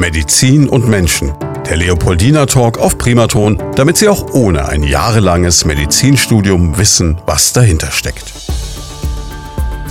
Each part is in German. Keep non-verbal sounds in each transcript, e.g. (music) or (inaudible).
Medizin und Menschen. Der Leopoldina Talk auf Primaton, damit Sie auch ohne ein jahrelanges Medizinstudium wissen, was dahinter steckt.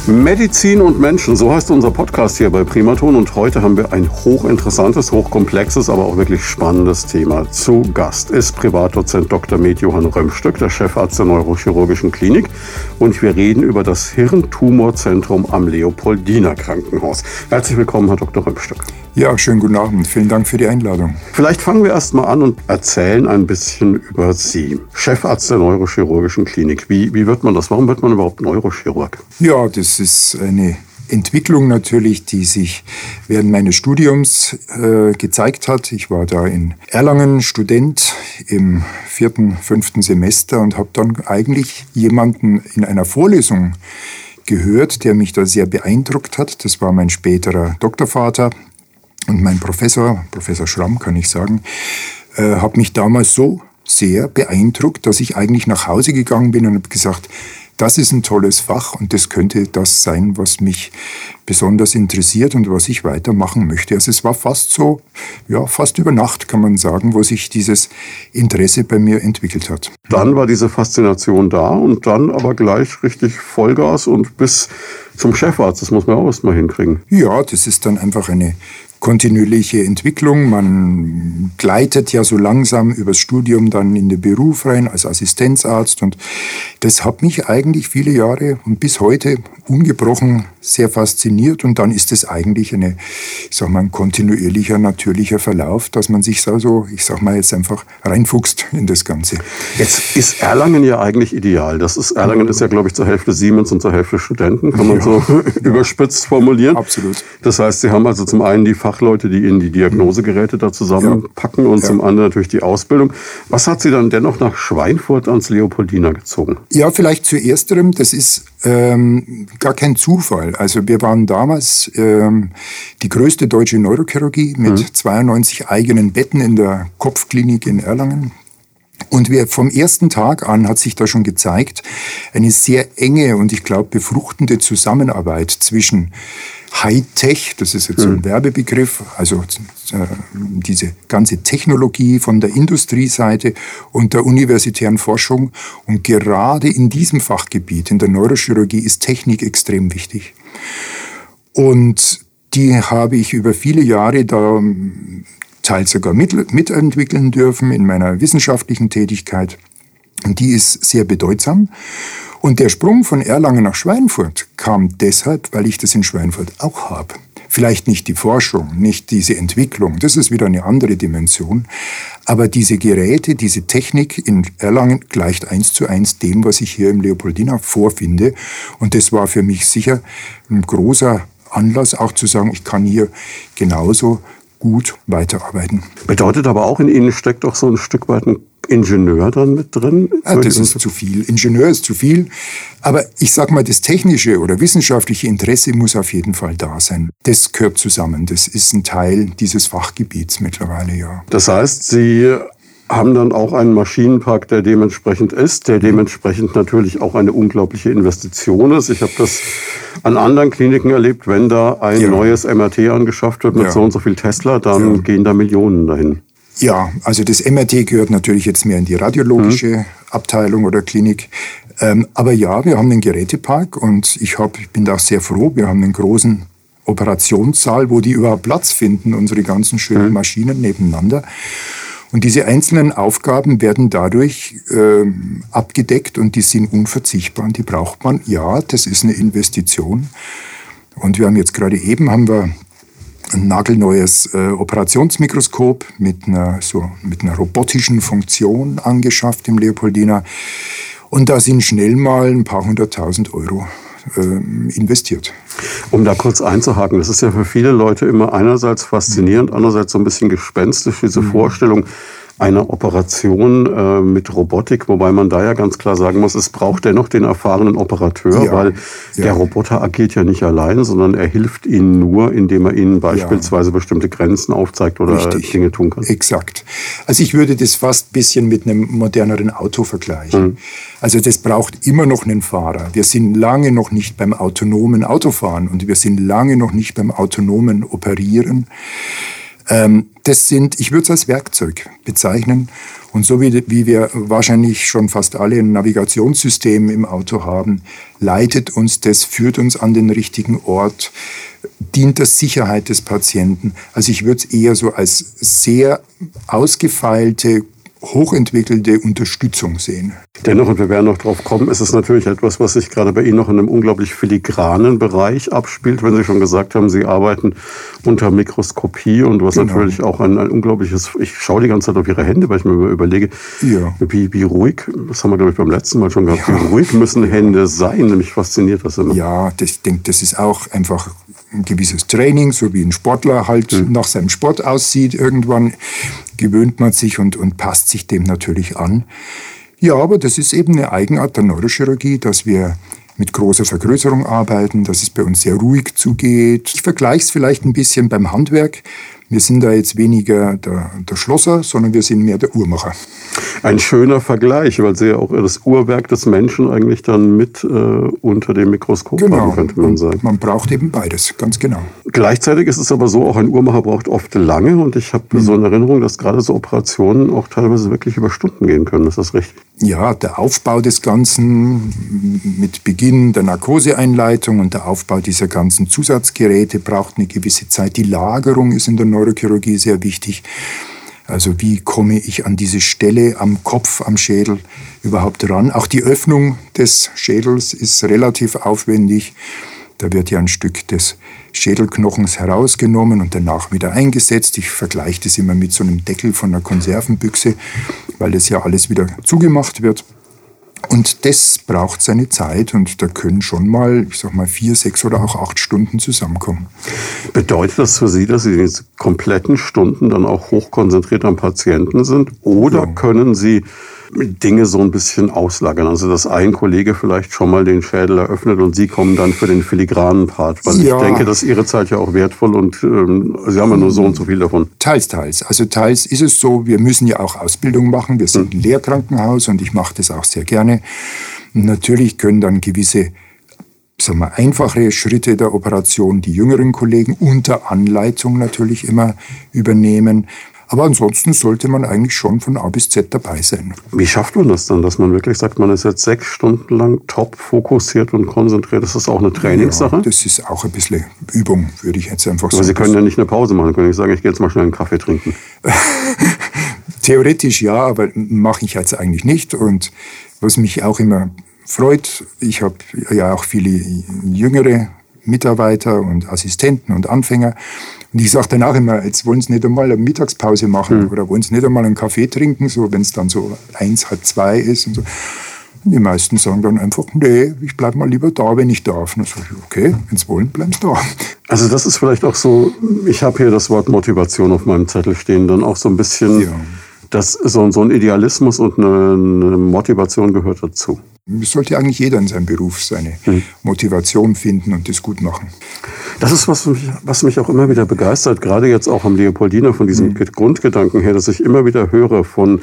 Medizin und Menschen, so heißt unser Podcast hier bei Primaton und heute haben wir ein hochinteressantes, hochkomplexes, aber auch wirklich spannendes Thema. Zu Gast ist Privatdozent Dr. Med Johann Römstück, der Chefarzt der Neurochirurgischen Klinik und wir reden über das Hirntumorzentrum am Leopoldiner Krankenhaus. Herzlich willkommen, Herr Dr. Römstück. Ja, schönen guten Abend. Vielen Dank für die Einladung. Vielleicht fangen wir erst mal an und erzählen ein bisschen über Sie. Chefarzt der Neurochirurgischen Klinik. Wie, wie wird man das? Warum wird man überhaupt Neurochirurg? Ja, das ist eine Entwicklung natürlich, die sich während meines Studiums äh, gezeigt hat. Ich war da in Erlangen Student im vierten, fünften Semester und habe dann eigentlich jemanden in einer Vorlesung gehört, der mich da sehr beeindruckt hat. Das war mein späterer Doktorvater, und mein Professor, Professor Schramm kann ich sagen, äh, hat mich damals so sehr beeindruckt, dass ich eigentlich nach Hause gegangen bin und habe gesagt, das ist ein tolles Fach und das könnte das sein, was mich besonders interessiert und was ich weitermachen möchte. Also es war fast so, ja, fast über Nacht kann man sagen, wo sich dieses Interesse bei mir entwickelt hat. Dann war diese Faszination da und dann aber gleich richtig Vollgas und bis zum Chefarzt. Das muss man auch erstmal hinkriegen. Ja, das ist dann einfach eine kontinuierliche Entwicklung. Man gleitet ja so langsam übers Studium dann in den Beruf rein als Assistenzarzt und das hat mich eigentlich viele Jahre und bis heute ungebrochen sehr fasziniert und dann ist es eigentlich eine, ich sag mal, ein kontinuierlicher, natürlicher Verlauf, dass man sich so, ich sag mal jetzt einfach reinfuchst in das Ganze. Jetzt ist Erlangen ja eigentlich ideal. Das ist, Erlangen ist ja, glaube ich, zur Hälfte Siemens und zur Hälfte Studenten, kann man ja. so (laughs) (laughs) überspitzt formulieren. Absolut. Das heißt, Sie haben also zum einen die Fachleute, die Ihnen die Diagnosegeräte da zusammenpacken ja. und ja. zum anderen natürlich die Ausbildung. Was hat Sie dann dennoch nach Schweinfurt ans Leopoldina gezogen? Ja, vielleicht zu ersterem. Das ist ähm, gar kein Zufall. Also wir waren damals ähm, die größte deutsche Neurochirurgie mit mhm. 92 eigenen Betten in der Kopfklinik in Erlangen. Und wir vom ersten Tag an hat sich da schon gezeigt, eine sehr enge und ich glaube befruchtende Zusammenarbeit zwischen Hightech, das ist jetzt so ein mhm. Werbebegriff, also äh, diese ganze Technologie von der Industrieseite und der universitären Forschung. Und gerade in diesem Fachgebiet, in der Neurochirurgie, ist Technik extrem wichtig. Und die habe ich über viele Jahre da teils sogar mit, mitentwickeln dürfen in meiner wissenschaftlichen Tätigkeit. Und die ist sehr bedeutsam. Und der Sprung von Erlangen nach Schweinfurt kam deshalb, weil ich das in Schweinfurt auch habe. Vielleicht nicht die Forschung, nicht diese Entwicklung, das ist wieder eine andere Dimension. Aber diese Geräte, diese Technik in Erlangen gleicht eins zu eins dem, was ich hier im Leopoldina vorfinde. Und das war für mich sicher ein großer Anlass, auch zu sagen, ich kann hier genauso gut weiterarbeiten. Bedeutet aber auch, in Ihnen steckt doch so ein Stück weit ein Ingenieur dann mit drin? Ja, das ist zu viel. Ingenieur ist zu viel. Aber ich sag mal, das technische oder wissenschaftliche Interesse muss auf jeden Fall da sein. Das gehört zusammen. Das ist ein Teil dieses Fachgebiets mittlerweile, ja. Das heißt, Sie haben dann auch einen Maschinenpark, der dementsprechend ist, der dementsprechend natürlich auch eine unglaubliche Investition ist. Ich habe das an anderen Kliniken erlebt, wenn da ein ja. neues MRT angeschafft wird mit ja. so und so viel Tesla, dann ja. gehen da Millionen dahin. Ja, also das MRT gehört natürlich jetzt mehr in die radiologische mhm. Abteilung oder Klinik. Ähm, aber ja, wir haben einen Gerätepark und ich, hab, ich bin da sehr froh. Wir haben einen großen Operationssaal, wo die überhaupt Platz finden, unsere ganzen schönen mhm. Maschinen nebeneinander. Und diese einzelnen Aufgaben werden dadurch äh, abgedeckt und die sind unverzichtbar und die braucht man. Ja, das ist eine Investition. Und wir haben jetzt gerade eben haben wir ein nagelneues äh, Operationsmikroskop mit einer, so, mit einer robotischen Funktion angeschafft im Leopoldina. Und da sind schnell mal ein paar hunderttausend Euro äh, investiert. Um da kurz einzuhaken, das ist ja für viele Leute immer einerseits faszinierend, andererseits so ein bisschen gespenstisch, diese mhm. Vorstellung, einer Operation äh, mit Robotik, wobei man da ja ganz klar sagen muss, es braucht dennoch den erfahrenen Operateur, ja, weil ja. der Roboter agiert ja nicht allein, sondern er hilft Ihnen nur, indem er Ihnen beispielsweise ja. bestimmte Grenzen aufzeigt oder Richtig. Dinge tun kann. Exakt. Also ich würde das fast ein bisschen mit einem moderneren Auto vergleichen. Mhm. Also das braucht immer noch einen Fahrer. Wir sind lange noch nicht beim autonomen Autofahren und wir sind lange noch nicht beim autonomen Operieren. Ähm, das sind, ich würde es als Werkzeug bezeichnen. Und so wie, wie wir wahrscheinlich schon fast alle ein Navigationssystem im Auto haben, leitet uns das, führt uns an den richtigen Ort, dient der Sicherheit des Patienten. Also ich würde es eher so als sehr ausgefeilte, hochentwickelte Unterstützung sehen. Dennoch, und wir werden noch drauf kommen, ist es natürlich etwas, was sich gerade bei Ihnen noch in einem unglaublich filigranen Bereich abspielt, wenn Sie schon gesagt haben, Sie arbeiten unter Mikroskopie und was genau. natürlich auch ein, ein, unglaubliches, ich schaue die ganze Zeit auf Ihre Hände, weil ich mir überlege, ja. wie, wie ruhig, das haben wir glaube ich beim letzten Mal schon gehabt, ja. wie ruhig müssen Hände sein, nämlich fasziniert das immer. Ja, das, ich denke, das ist auch einfach ein gewisses Training, so wie ein Sportler halt mhm. nach seinem Sport aussieht. Irgendwann gewöhnt man sich und, und passt sich dem natürlich an. Ja, aber das ist eben eine Eigenart der Neurochirurgie, dass wir mit großer Vergrößerung arbeiten, dass es bei uns sehr ruhig zugeht. Ich vergleiche es vielleicht ein bisschen beim Handwerk. Wir sind da jetzt weniger der, der Schlosser, sondern wir sind mehr der Uhrmacher. Ein schöner Vergleich, weil Sie ja auch das Uhrwerk des Menschen eigentlich dann mit äh, unter dem Mikroskop genau. haben, könnte man sagen. Man braucht eben beides, ganz genau. Gleichzeitig ist es aber so, auch ein Uhrmacher braucht oft lange und ich habe mhm. so eine Erinnerung, dass gerade so Operationen auch teilweise wirklich über Stunden gehen können. Ist das richtig? Ja, der Aufbau des Ganzen mit Beginn der Narkoseeinleitung und der Aufbau dieser ganzen Zusatzgeräte braucht eine gewisse Zeit. Die Lagerung ist in der Neurochirurgie sehr wichtig. Also wie komme ich an diese Stelle am Kopf, am Schädel überhaupt ran? Auch die Öffnung des Schädels ist relativ aufwendig. Da wird ja ein Stück des Schädelknochens herausgenommen und danach wieder eingesetzt. Ich vergleiche das immer mit so einem Deckel von einer Konservenbüchse, weil das ja alles wieder zugemacht wird. Und das braucht seine Zeit und da können schon mal, ich sag mal, vier, sechs oder auch acht Stunden zusammenkommen. Bedeutet das für Sie, dass Sie diese kompletten Stunden dann auch hochkonzentriert am Patienten sind? Oder ja. können Sie Dinge so ein bisschen auslagern. Also dass ein Kollege vielleicht schon mal den Schädel eröffnet und Sie kommen dann für den filigranen Part. Weil ja. ich denke, dass Ihre Zeit ja auch wertvoll und ähm, Sie haben ja nur so und so viel davon. Teils, teils. Also teils ist es so, wir müssen ja auch Ausbildung machen. Wir sind hm. ein Lehrkrankenhaus und ich mache das auch sehr gerne. natürlich können dann gewisse sagen wir, einfache Schritte der Operation die jüngeren Kollegen unter Anleitung natürlich immer übernehmen. Aber ansonsten sollte man eigentlich schon von A bis Z dabei sein. Wie schafft man das dann, dass man wirklich sagt, man ist jetzt sechs Stunden lang top fokussiert und konzentriert? Das ist auch eine Trainingssache? Ja, das ist auch ein bisschen Übung, würde ich jetzt einfach sagen. Aber Sie können ja nicht eine Pause machen, können nicht sagen, ich gehe jetzt mal schnell einen Kaffee trinken. (laughs) Theoretisch ja, aber mache ich jetzt eigentlich nicht. Und was mich auch immer freut, ich habe ja auch viele jüngere Mitarbeiter und Assistenten und Anfänger. Und ich sage dann auch immer, jetzt wollen Sie nicht einmal eine Mittagspause machen mhm. oder wollen Sie nicht einmal einen Kaffee trinken, so wenn es dann so eins, halb zwei ist und so. Und die meisten sagen dann einfach, nee, ich bleibe mal lieber da, wenn ich darf. Und dann sage ich, okay, wenn Sie wollen, bleiben Sie da. Also das ist vielleicht auch so, ich habe hier das Wort Motivation auf meinem Zettel stehen, dann auch so ein bisschen, ja. dass so, so ein Idealismus und eine, eine Motivation gehört dazu. Es sollte eigentlich jeder in seinem Beruf seine mhm. Motivation finden und das gut machen. Das ist was, mich, was mich auch immer wieder begeistert, gerade jetzt auch am Leopoldiner von diesem mhm. Grundgedanken her, dass ich immer wieder höre von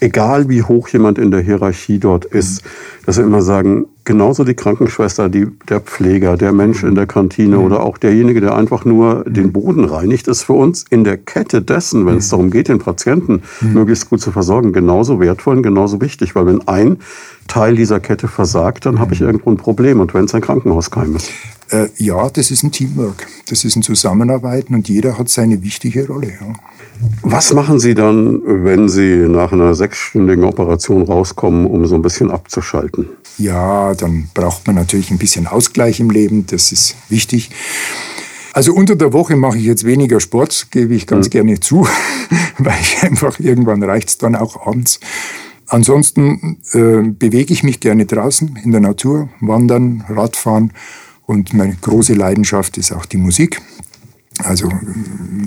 egal wie hoch jemand in der Hierarchie dort ist, mhm. dass wir immer sagen, genauso die Krankenschwester, die, der Pfleger, der Mensch in der Kantine mhm. oder auch derjenige, der einfach nur mhm. den Boden reinigt, ist für uns in der Kette dessen, wenn es darum geht, den Patienten möglichst gut zu versorgen, genauso wertvoll und genauso wichtig. Weil wenn ein Teil dieser Kette versagt, dann habe ich irgendwo ein Problem. Und wenn es ein Krankenhauskeim ist. Äh, ja, das ist ein Teamwork. Das ist ein Zusammenarbeiten und jeder hat seine wichtige Rolle. Ja. Was machen Sie dann, wenn Sie nach einer sechsstündigen Operation rauskommen, um so ein bisschen abzuschalten? Ja, dann braucht man natürlich ein bisschen Ausgleich im Leben, das ist wichtig. Also unter der Woche mache ich jetzt weniger Sport, gebe ich ganz mhm. gerne zu, (laughs) weil ich einfach irgendwann reicht es dann auch abends. Ansonsten äh, bewege ich mich gerne draußen in der Natur, wandern, Radfahren und meine große Leidenschaft ist auch die Musik. Also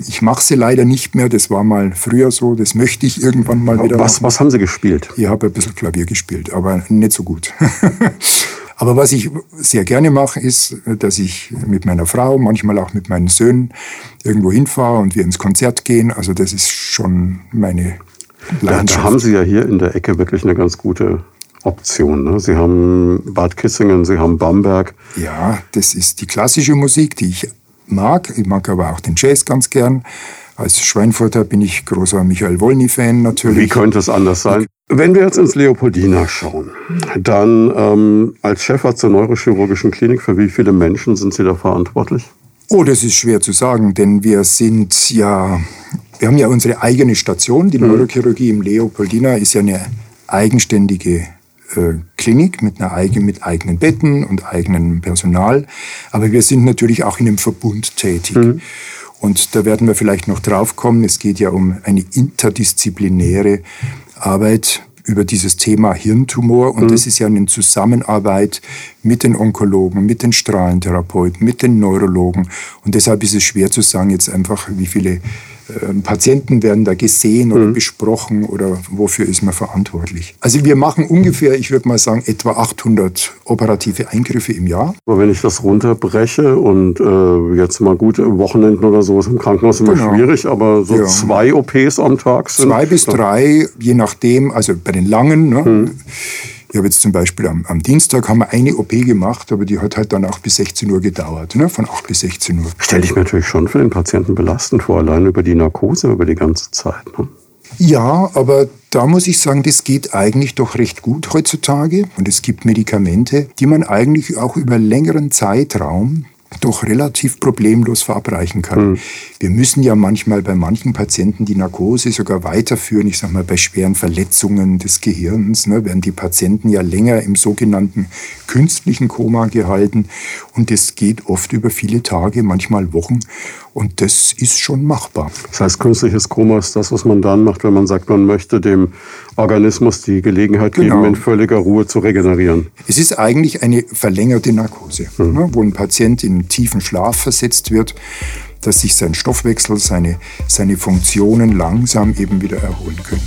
ich mache sie leider nicht mehr. Das war mal früher so. Das möchte ich irgendwann mal wieder was, machen. Was haben Sie gespielt? Ich habe ein bisschen Klavier gespielt, aber nicht so gut. (laughs) aber was ich sehr gerne mache, ist, dass ich mit meiner Frau, manchmal auch mit meinen Söhnen irgendwo hinfahre und wir ins Konzert gehen. Also das ist schon meine Leidenschaft. Da haben Sie ja hier in der Ecke wirklich eine ganz gute Option. Ne? Sie haben Bad Kissingen, Sie haben Bamberg. Ja, das ist die klassische Musik, die ich mag. Ich mag aber auch den Jazz ganz gern. Als Schweinfurter bin ich großer Michael Wolny-Fan natürlich. Wie könnte es anders sein? Wenn wir jetzt ins Leopoldina schauen, dann ähm, als Chefarzt der neurochirurgischen Klinik, für wie viele Menschen sind Sie da verantwortlich? Oh, das ist schwer zu sagen, denn wir sind ja, wir haben ja unsere eigene Station. Die mhm. Neurochirurgie im Leopoldina ist ja eine eigenständige äh, Klinik mit, einer eigen, mit eigenen Betten und eigenem Personal. Aber wir sind natürlich auch in einem Verbund tätig. Mhm. Und da werden wir vielleicht noch drauf kommen. Es geht ja um eine interdisziplinäre Arbeit über dieses Thema Hirntumor. Und mhm. das ist ja eine Zusammenarbeit mit den Onkologen, mit den Strahlentherapeuten, mit den Neurologen. Und deshalb ist es schwer zu sagen jetzt einfach, wie viele Patienten werden da gesehen oder mhm. besprochen oder wofür ist man verantwortlich. Also wir machen ungefähr, ich würde mal sagen, etwa 800 operative Eingriffe im Jahr. Aber wenn ich das runterbreche und äh, jetzt mal gut, Wochenenden oder so ist im Krankenhaus immer genau. schwierig, aber so ja. zwei OPs am Tag sind... Zwei bis drei, je nachdem, also bei den langen, ne, mhm. Ich habe jetzt zum Beispiel am, am, Dienstag haben wir eine OP gemacht, aber die hat halt dann auch bis 16 Uhr gedauert, ne? von 8 bis 16 Uhr. Stelle ich mir natürlich schon für den Patienten belastend vor, allein über die Narkose über die ganze Zeit. Ne? Ja, aber da muss ich sagen, das geht eigentlich doch recht gut heutzutage. Und es gibt Medikamente, die man eigentlich auch über längeren Zeitraum doch relativ problemlos verabreichen kann. Mhm. Wir müssen ja manchmal bei manchen Patienten die Narkose sogar weiterführen. Ich sage mal, bei schweren Verletzungen des Gehirns ne, werden die Patienten ja länger im sogenannten künstlichen Koma gehalten. Und das geht oft über viele Tage, manchmal Wochen. Und das ist schon machbar. Das heißt, künstliches Koma ist das, was man dann macht, wenn man sagt, man möchte dem Organismus die Gelegenheit geben, genau. in völliger Ruhe zu regenerieren. Es ist eigentlich eine verlängerte Narkose, hm. ne, wo ein Patient in tiefen Schlaf versetzt wird, dass sich sein Stoffwechsel, seine, seine Funktionen langsam eben wieder erholen können.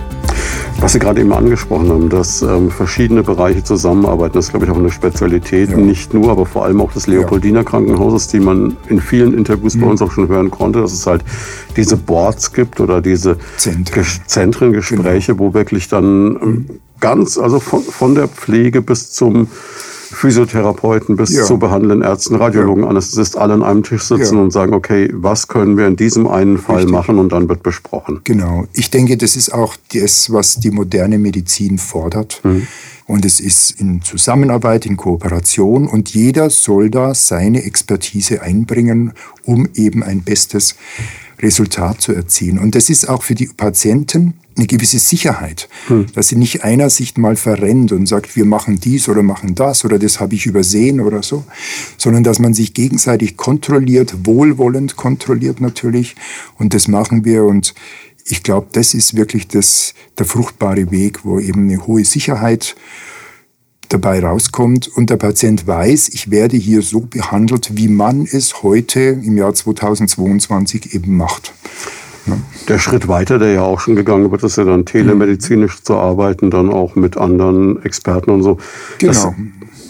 Was Sie gerade eben angesprochen haben, dass ähm, verschiedene Bereiche zusammenarbeiten, das ist, glaube ich, auch eine Spezialität, ja. nicht nur, aber vor allem auch des Leopoldiner Krankenhauses, die man in vielen Interviews mhm. bei uns auch schon hören konnte, dass es halt diese Boards gibt oder diese Zentren, Zentren Gespräche, genau. wo wirklich dann ähm, ganz, also von, von der Pflege bis zum Physiotherapeuten bis ja. zu behandelnden Ärzten, Radiologen, ja. Anästhesist, alle an einem Tisch sitzen ja. und sagen, okay, was können wir in diesem einen Fall Richtig. machen und dann wird besprochen. Genau. Ich denke, das ist auch das, was die moderne Medizin fordert. Mhm. Und es ist in Zusammenarbeit, in Kooperation und jeder soll da seine Expertise einbringen, um eben ein bestes Resultat zu erzielen. Und das ist auch für die Patienten eine gewisse Sicherheit, hm. dass sie nicht einer sich mal verrennt und sagt, wir machen dies oder machen das oder das habe ich übersehen oder so, sondern dass man sich gegenseitig kontrolliert, wohlwollend kontrolliert natürlich. Und das machen wir und ich glaube, das ist wirklich das, der fruchtbare Weg, wo eben eine hohe Sicherheit dabei rauskommt und der Patient weiß, ich werde hier so behandelt, wie man es heute im Jahr 2022 eben macht. Ja. Der Schritt weiter, der ja auch schon gegangen wird, ist ja dann telemedizinisch mhm. zu arbeiten, dann auch mit anderen Experten und so. Genau. Das,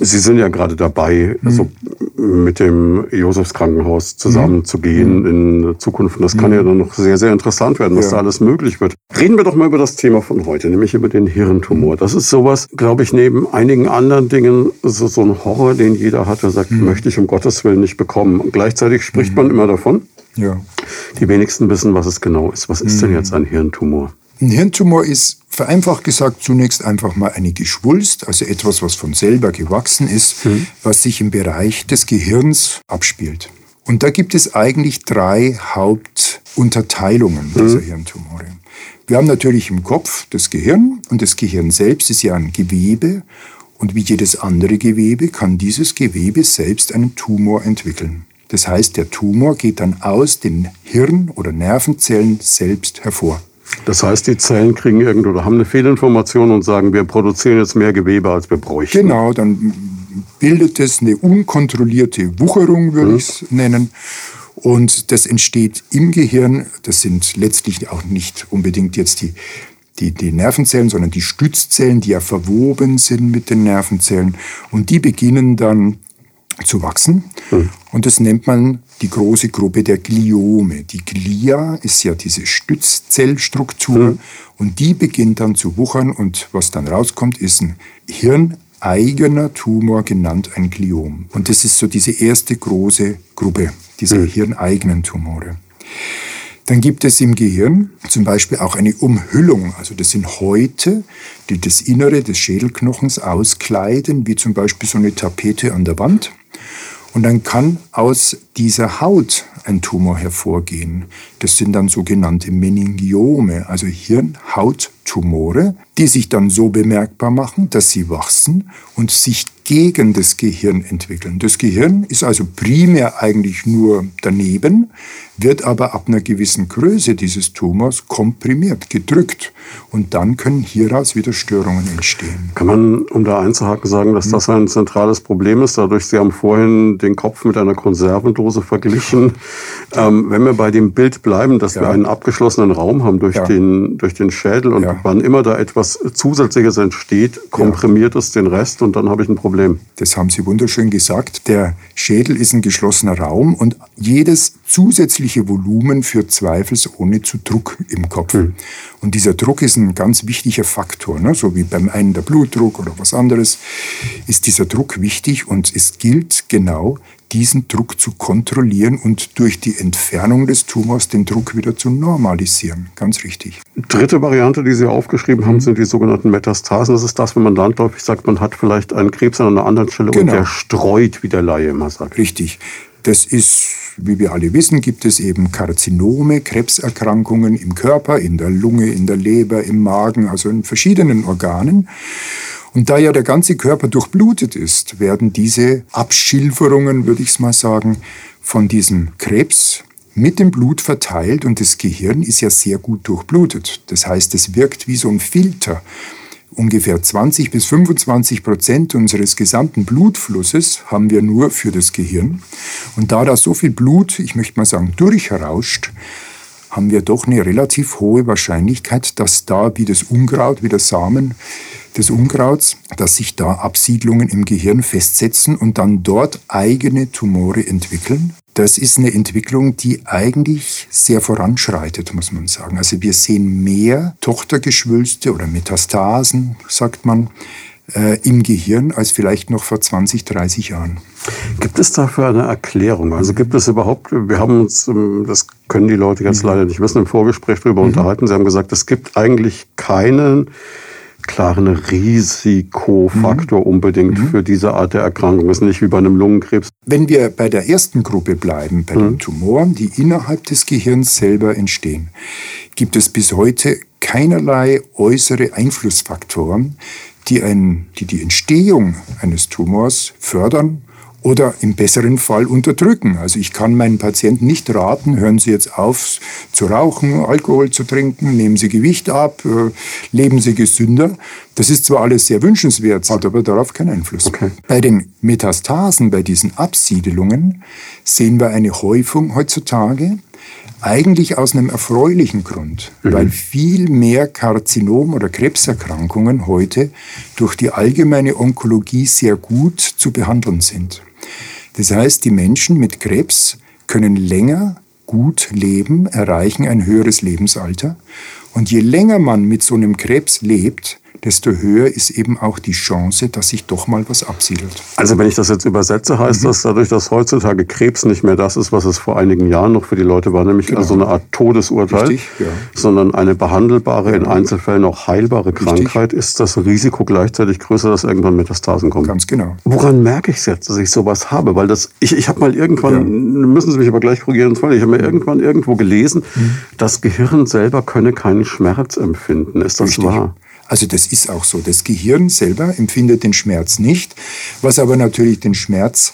Sie sind ja gerade dabei, mhm. also mit dem Josefs Krankenhaus zusammenzugehen mhm. in Zukunft. Und das kann ja mhm. dann noch sehr, sehr interessant werden, was ja. da alles möglich wird. Reden wir doch mal über das Thema von heute, nämlich über den Hirntumor. Das ist sowas, glaube ich, neben einigen anderen Dingen so, so ein Horror, den jeder hat, der sagt, mhm. möchte ich um Gottes Willen nicht bekommen. Und gleichzeitig spricht mhm. man immer davon. Ja. Die wenigsten wissen, was es genau ist. Was ist denn jetzt ein Hirntumor? Ein Hirntumor ist vereinfacht gesagt zunächst einfach mal eine Geschwulst, also etwas, was von selber gewachsen ist, mhm. was sich im Bereich des Gehirns abspielt. Und da gibt es eigentlich drei Hauptunterteilungen dieser mhm. Hirntumore. Wir haben natürlich im Kopf das Gehirn und das Gehirn selbst ist ja ein Gewebe und wie jedes andere Gewebe kann dieses Gewebe selbst einen Tumor entwickeln. Das heißt, der Tumor geht dann aus den Hirn- oder Nervenzellen selbst hervor. Das heißt, die Zellen kriegen irgendwo oder haben eine Fehlinformation und sagen, wir produzieren jetzt mehr Gewebe, als wir bräuchten. Genau, dann bildet es eine unkontrollierte Wucherung, würde mhm. ich es nennen. Und das entsteht im Gehirn. Das sind letztlich auch nicht unbedingt jetzt die, die, die Nervenzellen, sondern die Stützzellen, die ja verwoben sind mit den Nervenzellen. Und die beginnen dann zu wachsen. Mhm. Und das nennt man die große Gruppe der Gliome. Die Glia ist ja diese Stützzellstruktur mhm. und die beginnt dann zu wuchern und was dann rauskommt, ist ein hirneigener Tumor, genannt ein Gliom. Und das ist so diese erste große Gruppe, diese mhm. hirneigenen Tumore. Dann gibt es im Gehirn zum Beispiel auch eine Umhüllung. Also das sind Häute, die das Innere des Schädelknochens auskleiden, wie zum Beispiel so eine Tapete an der Wand. Und dann kann aus dieser Haut ein Tumor hervorgehen. Das sind dann sogenannte Meningiome, also Hirnhauttumore, die sich dann so bemerkbar machen, dass sie wachsen und sich gegen das Gehirn entwickeln. Das Gehirn ist also primär eigentlich nur daneben, wird aber ab einer gewissen Größe dieses Tumors komprimiert, gedrückt. Und dann können hieraus wieder Störungen entstehen. Kann man, um da einzuhaken, sagen, dass das ein zentrales Problem ist? Dadurch, Sie haben vorhin den Kopf mit einer Konservendose verglichen. Ähm, wenn wir bei dem Bild bleiben, dass ja. wir einen abgeschlossenen Raum haben durch, ja. den, durch den Schädel und ja. wann immer da etwas Zusätzliches entsteht, komprimiert es den Rest und dann habe ich ein Problem. Problem. Das haben Sie wunderschön gesagt. Der Schädel ist ein geschlossener Raum und jedes zusätzliche Volumen führt zweifelsohne zu Druck im Kopf. Mhm. Und dieser Druck ist ein ganz wichtiger Faktor, ne? so wie beim einen der Blutdruck oder was anderes, ist dieser Druck wichtig und es gilt genau, diesen Druck zu kontrollieren und durch die Entfernung des Tumors den Druck wieder zu normalisieren. Ganz richtig. Dritte Variante, die Sie aufgeschrieben haben, mhm. sind die sogenannten Metastasen. Das ist das, wenn man landläufig sagt, man hat vielleicht einen Krebs an einer anderen Stelle genau. und der streut, wie der Laie immer sagt. Richtig. Das ist, wie wir alle wissen, gibt es eben Karzinome, Krebserkrankungen im Körper, in der Lunge, in der Leber, im Magen, also in verschiedenen Organen. Und da ja der ganze Körper durchblutet ist, werden diese Abschilferungen, würde ich es mal sagen, von diesem Krebs mit dem Blut verteilt und das Gehirn ist ja sehr gut durchblutet. Das heißt, es wirkt wie so ein Filter. Ungefähr 20 bis 25 Prozent unseres gesamten Blutflusses haben wir nur für das Gehirn. Und da da so viel Blut, ich möchte mal sagen, durchrauscht, haben wir doch eine relativ hohe Wahrscheinlichkeit, dass da wie das Unkraut, wie der Samen des Unkrauts, dass sich da Absiedlungen im Gehirn festsetzen und dann dort eigene Tumore entwickeln. Das ist eine Entwicklung, die eigentlich sehr voranschreitet, muss man sagen. Also wir sehen mehr Tochtergeschwülste oder Metastasen, sagt man, äh, im Gehirn als vielleicht noch vor 20, 30 Jahren. Gibt es dafür eine Erklärung? Also gibt es überhaupt, wir haben uns, ähm, das können die Leute jetzt mhm. leider nicht wissen, im Vorgespräch darüber mhm. unterhalten. Sie haben gesagt, es gibt eigentlich keinen klaren Risikofaktor mhm. unbedingt mhm. für diese Art der Erkrankung. Das ist nicht wie bei einem Lungenkrebs. Wenn wir bei der ersten Gruppe bleiben, bei mhm. den Tumoren, die innerhalb des Gehirns selber entstehen, gibt es bis heute keinerlei äußere Einflussfaktoren, die, ein, die die Entstehung eines Tumors fördern oder im besseren Fall unterdrücken. Also ich kann meinen Patienten nicht raten, hören Sie jetzt auf zu rauchen, Alkohol zu trinken, nehmen Sie Gewicht ab, äh, leben Sie gesünder. Das ist zwar alles sehr wünschenswert, hat aber darauf keinen Einfluss. Okay. Bei den Metastasen, bei diesen Absiedelungen, sehen wir eine Häufung heutzutage eigentlich aus einem erfreulichen Grund, mhm. weil viel mehr Karzinom- oder Krebserkrankungen heute durch die allgemeine Onkologie sehr gut zu behandeln sind. Das heißt, die Menschen mit Krebs können länger gut leben, erreichen ein höheres Lebensalter. Und je länger man mit so einem Krebs lebt, desto höher ist eben auch die Chance, dass sich doch mal was absiedelt. Also wenn ich das jetzt übersetze, heißt mhm. das dadurch, dass heutzutage Krebs nicht mehr das ist, was es vor einigen Jahren noch für die Leute war, nämlich genau. also eine Art Todesurteil, Richtig, ja. sondern eine behandelbare, in Einzelfällen auch heilbare Krankheit, Richtig. ist das Risiko gleichzeitig größer, dass irgendwann Metastasen kommen. Ganz genau. Woran merke ich es jetzt, dass ich sowas habe? Weil das, ich, ich habe mal irgendwann, ja. müssen Sie mich aber gleich korrigieren, ich habe mir irgendwann irgendwo gelesen, mhm. das Gehirn selber könne keinen Schmerz empfinden. Ist das Richtig. wahr? Also das ist auch so. Das Gehirn selber empfindet den Schmerz nicht. Was aber natürlich den Schmerz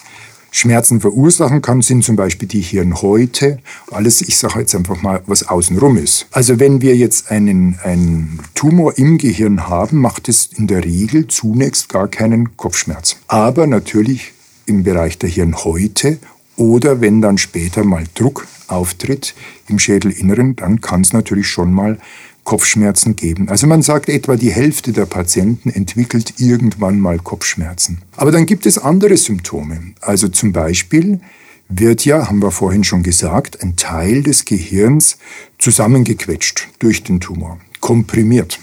Schmerzen verursachen kann, sind zum Beispiel die Hirnhäute. Alles, ich sage jetzt einfach mal, was außenrum ist. Also wenn wir jetzt einen, einen Tumor im Gehirn haben, macht es in der Regel zunächst gar keinen Kopfschmerz. Aber natürlich im Bereich der Hirnhäute oder wenn dann später mal Druck auftritt im Schädelinneren, dann kann es natürlich schon mal Kopfschmerzen geben. Also man sagt, etwa die Hälfte der Patienten entwickelt irgendwann mal Kopfschmerzen. Aber dann gibt es andere Symptome. Also zum Beispiel, wird ja, haben wir vorhin schon gesagt, ein Teil des Gehirns zusammengequetscht durch den Tumor, komprimiert.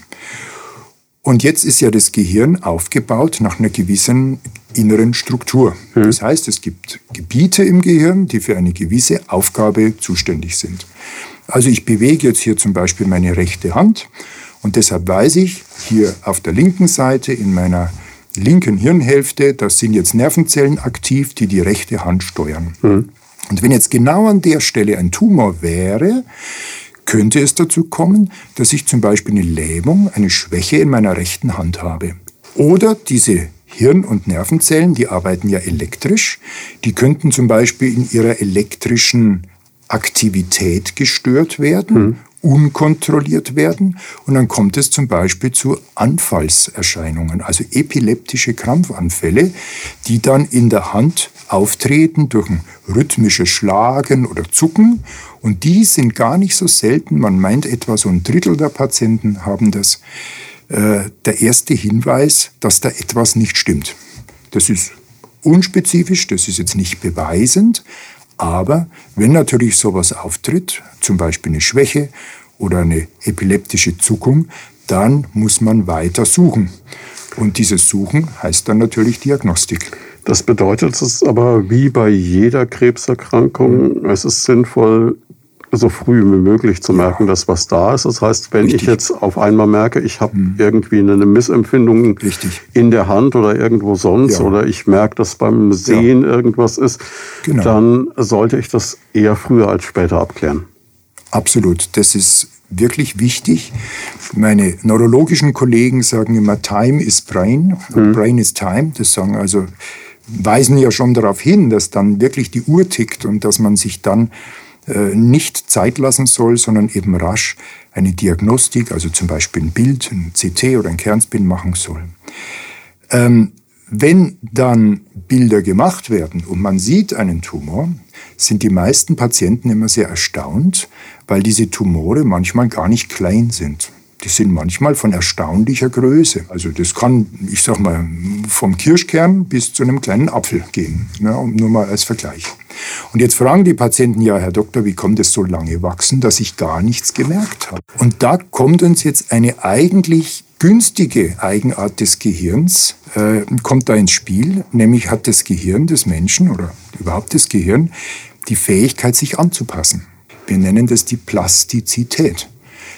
Und jetzt ist ja das Gehirn aufgebaut nach einer gewissen inneren Struktur. Mhm. Das heißt, es gibt Gebiete im Gehirn, die für eine gewisse Aufgabe zuständig sind. Also ich bewege jetzt hier zum Beispiel meine rechte Hand und deshalb weiß ich, hier auf der linken Seite in meiner linken Hirnhälfte, da sind jetzt Nervenzellen aktiv, die die rechte Hand steuern. Mhm. Und wenn jetzt genau an der Stelle ein Tumor wäre, könnte es dazu kommen, dass ich zum Beispiel eine Lähmung, eine Schwäche in meiner rechten Hand habe. Oder diese Hirn- und Nervenzellen, die arbeiten ja elektrisch, die könnten zum Beispiel in ihrer elektrischen Aktivität gestört werden, mhm. unkontrolliert werden und dann kommt es zum Beispiel zu Anfallserscheinungen, also epileptische Krampfanfälle, die dann in der Hand auftreten durch ein rhythmisches Schlagen oder Zucken. Und die sind gar nicht so selten. Man meint, etwa so ein Drittel der Patienten haben das. Äh, der erste Hinweis, dass da etwas nicht stimmt. Das ist unspezifisch, das ist jetzt nicht beweisend, aber wenn natürlich sowas auftritt, zum Beispiel eine Schwäche oder eine epileptische Zuckung, dann muss man weiter suchen. Und dieses Suchen heißt dann natürlich Diagnostik. Das bedeutet es aber wie bei jeder Krebserkrankung, es ist sinnvoll, so früh wie möglich zu merken, dass was da ist. Das heißt, wenn Richtig. ich jetzt auf einmal merke, ich habe mhm. irgendwie eine Missempfindung Richtig. in der Hand oder irgendwo sonst ja. oder ich merke, dass beim Sehen ja. irgendwas ist, genau. dann sollte ich das eher früher als später abklären. Absolut. Das ist wirklich wichtig. Meine neurologischen Kollegen sagen immer, Time is Brain, mhm. Brain is Time. Das sagen also weisen ja schon darauf hin, dass dann wirklich die Uhr tickt und dass man sich dann nicht Zeit lassen soll, sondern eben rasch eine Diagnostik, also zum Beispiel ein Bild, ein CT oder ein Kernspin machen soll. Ähm, wenn dann Bilder gemacht werden und man sieht einen Tumor, sind die meisten Patienten immer sehr erstaunt, weil diese Tumore manchmal gar nicht klein sind die sind manchmal von erstaunlicher Größe. Also das kann, ich sag mal, vom Kirschkern bis zu einem kleinen Apfel gehen, ne, nur mal als Vergleich. Und jetzt fragen die Patienten, ja, Herr Doktor, wie kommt es so lange wachsen, dass ich gar nichts gemerkt habe? Und da kommt uns jetzt eine eigentlich günstige Eigenart des Gehirns, äh, kommt da ins Spiel, nämlich hat das Gehirn des Menschen oder überhaupt das Gehirn die Fähigkeit, sich anzupassen. Wir nennen das die Plastizität.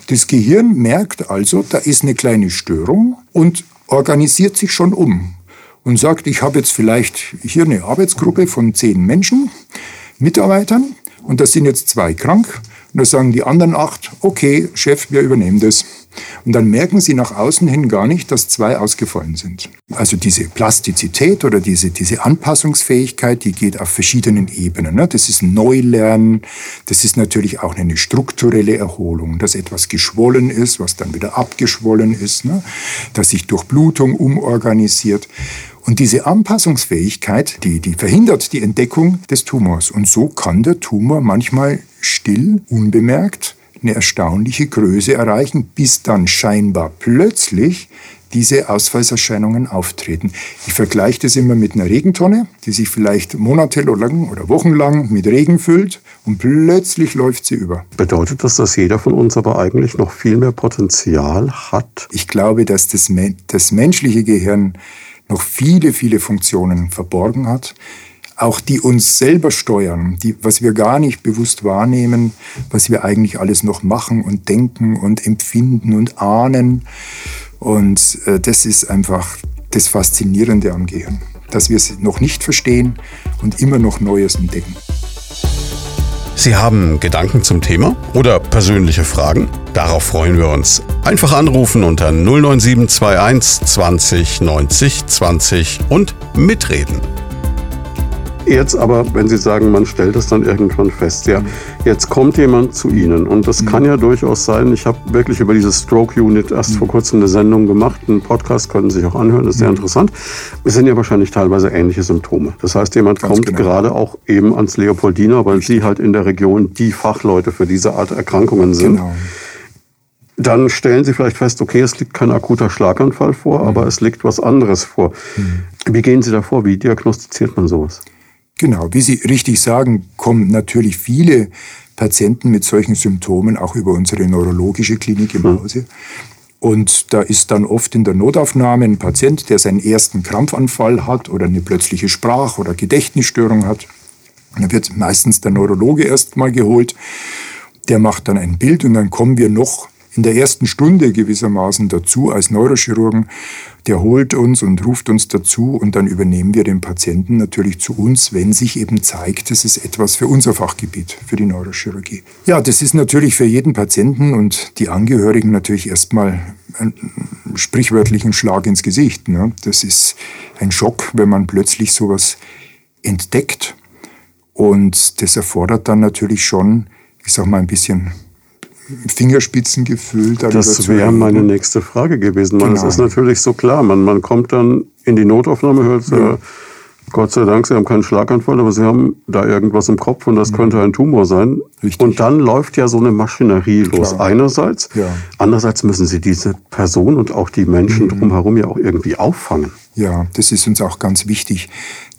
Das Gehirn merkt also, da ist eine kleine Störung und organisiert sich schon um und sagt, ich habe jetzt vielleicht hier eine Arbeitsgruppe von zehn Menschen, Mitarbeitern, und da sind jetzt zwei krank. Und da sagen die anderen acht, okay, Chef, wir übernehmen das. Und dann merken sie nach außen hin gar nicht, dass zwei ausgefallen sind. Also diese Plastizität oder diese, diese Anpassungsfähigkeit, die geht auf verschiedenen Ebenen. Ne? Das ist Neulernen, das ist natürlich auch eine strukturelle Erholung, dass etwas geschwollen ist, was dann wieder abgeschwollen ist, ne? dass sich Durchblutung umorganisiert. Und diese Anpassungsfähigkeit, die, die verhindert die Entdeckung des Tumors. Und so kann der Tumor manchmal still, unbemerkt eine erstaunliche Größe erreichen, bis dann scheinbar plötzlich diese Ausfallserscheinungen auftreten. Ich vergleiche das immer mit einer Regentonne, die sich vielleicht monatelang oder wochenlang mit Regen füllt und plötzlich läuft sie über. Bedeutet das, dass jeder von uns aber eigentlich noch viel mehr Potenzial hat? Ich glaube, dass das, das menschliche Gehirn noch viele, viele Funktionen verborgen hat auch die uns selber steuern, die, was wir gar nicht bewusst wahrnehmen, was wir eigentlich alles noch machen und denken und empfinden und ahnen. Und äh, das ist einfach das Faszinierende am Gehirn, dass wir es noch nicht verstehen und immer noch Neues entdecken. Sie haben Gedanken zum Thema oder persönliche Fragen? Darauf freuen wir uns. Einfach anrufen unter 09721 20 90 20 und mitreden. Jetzt aber, wenn Sie sagen, man stellt es dann irgendwann fest, ja, jetzt kommt jemand zu Ihnen und das kann ja durchaus sein, ich habe wirklich über dieses Stroke Unit erst vor kurzem eine Sendung gemacht, einen Podcast können Sie sich auch anhören, das ist sehr interessant. Es sind ja wahrscheinlich teilweise ähnliche Symptome. Das heißt, jemand Ganz kommt genau. gerade auch eben ans Leopoldina, weil Sie halt in der Region die Fachleute für diese Art Erkrankungen sind. Genau dann stellen Sie vielleicht fest, okay, es liegt kein akuter Schlaganfall vor, mhm. aber es liegt was anderes vor. Mhm. Wie gehen Sie da vor? Wie diagnostiziert man sowas? Genau, wie Sie richtig sagen, kommen natürlich viele Patienten mit solchen Symptomen auch über unsere neurologische Klinik im hm. Hause. Und da ist dann oft in der Notaufnahme ein Patient, der seinen ersten Krampfanfall hat oder eine plötzliche Sprach- oder Gedächtnisstörung hat. Da wird meistens der Neurologe erstmal geholt. Der macht dann ein Bild und dann kommen wir noch in der ersten Stunde gewissermaßen dazu als Neurochirurgen. Der holt uns und ruft uns dazu und dann übernehmen wir den Patienten natürlich zu uns, wenn sich eben zeigt, das ist etwas für unser Fachgebiet, für die Neurochirurgie. Ja, das ist natürlich für jeden Patienten und die Angehörigen natürlich erstmal ein sprichwörtlichen Schlag ins Gesicht. Ne? Das ist ein Schock, wenn man plötzlich sowas entdeckt. Und das erfordert dann natürlich schon, ich sag mal, ein bisschen Fingerspitzengefühl darüber Das wäre meine nächste Frage gewesen. Genau. Es ist natürlich so klar, man, man kommt dann in die Notaufnahme, hört, ja. äh, Gott sei Dank, Sie haben keinen Schlaganfall, aber Sie haben da irgendwas im Kopf und das mhm. könnte ein Tumor sein. Richtig. Und dann läuft ja so eine Maschinerie los. Klar. Einerseits. Ja. Andererseits müssen Sie diese Person und auch die Menschen mhm. drumherum ja auch irgendwie auffangen. Ja, das ist uns auch ganz wichtig.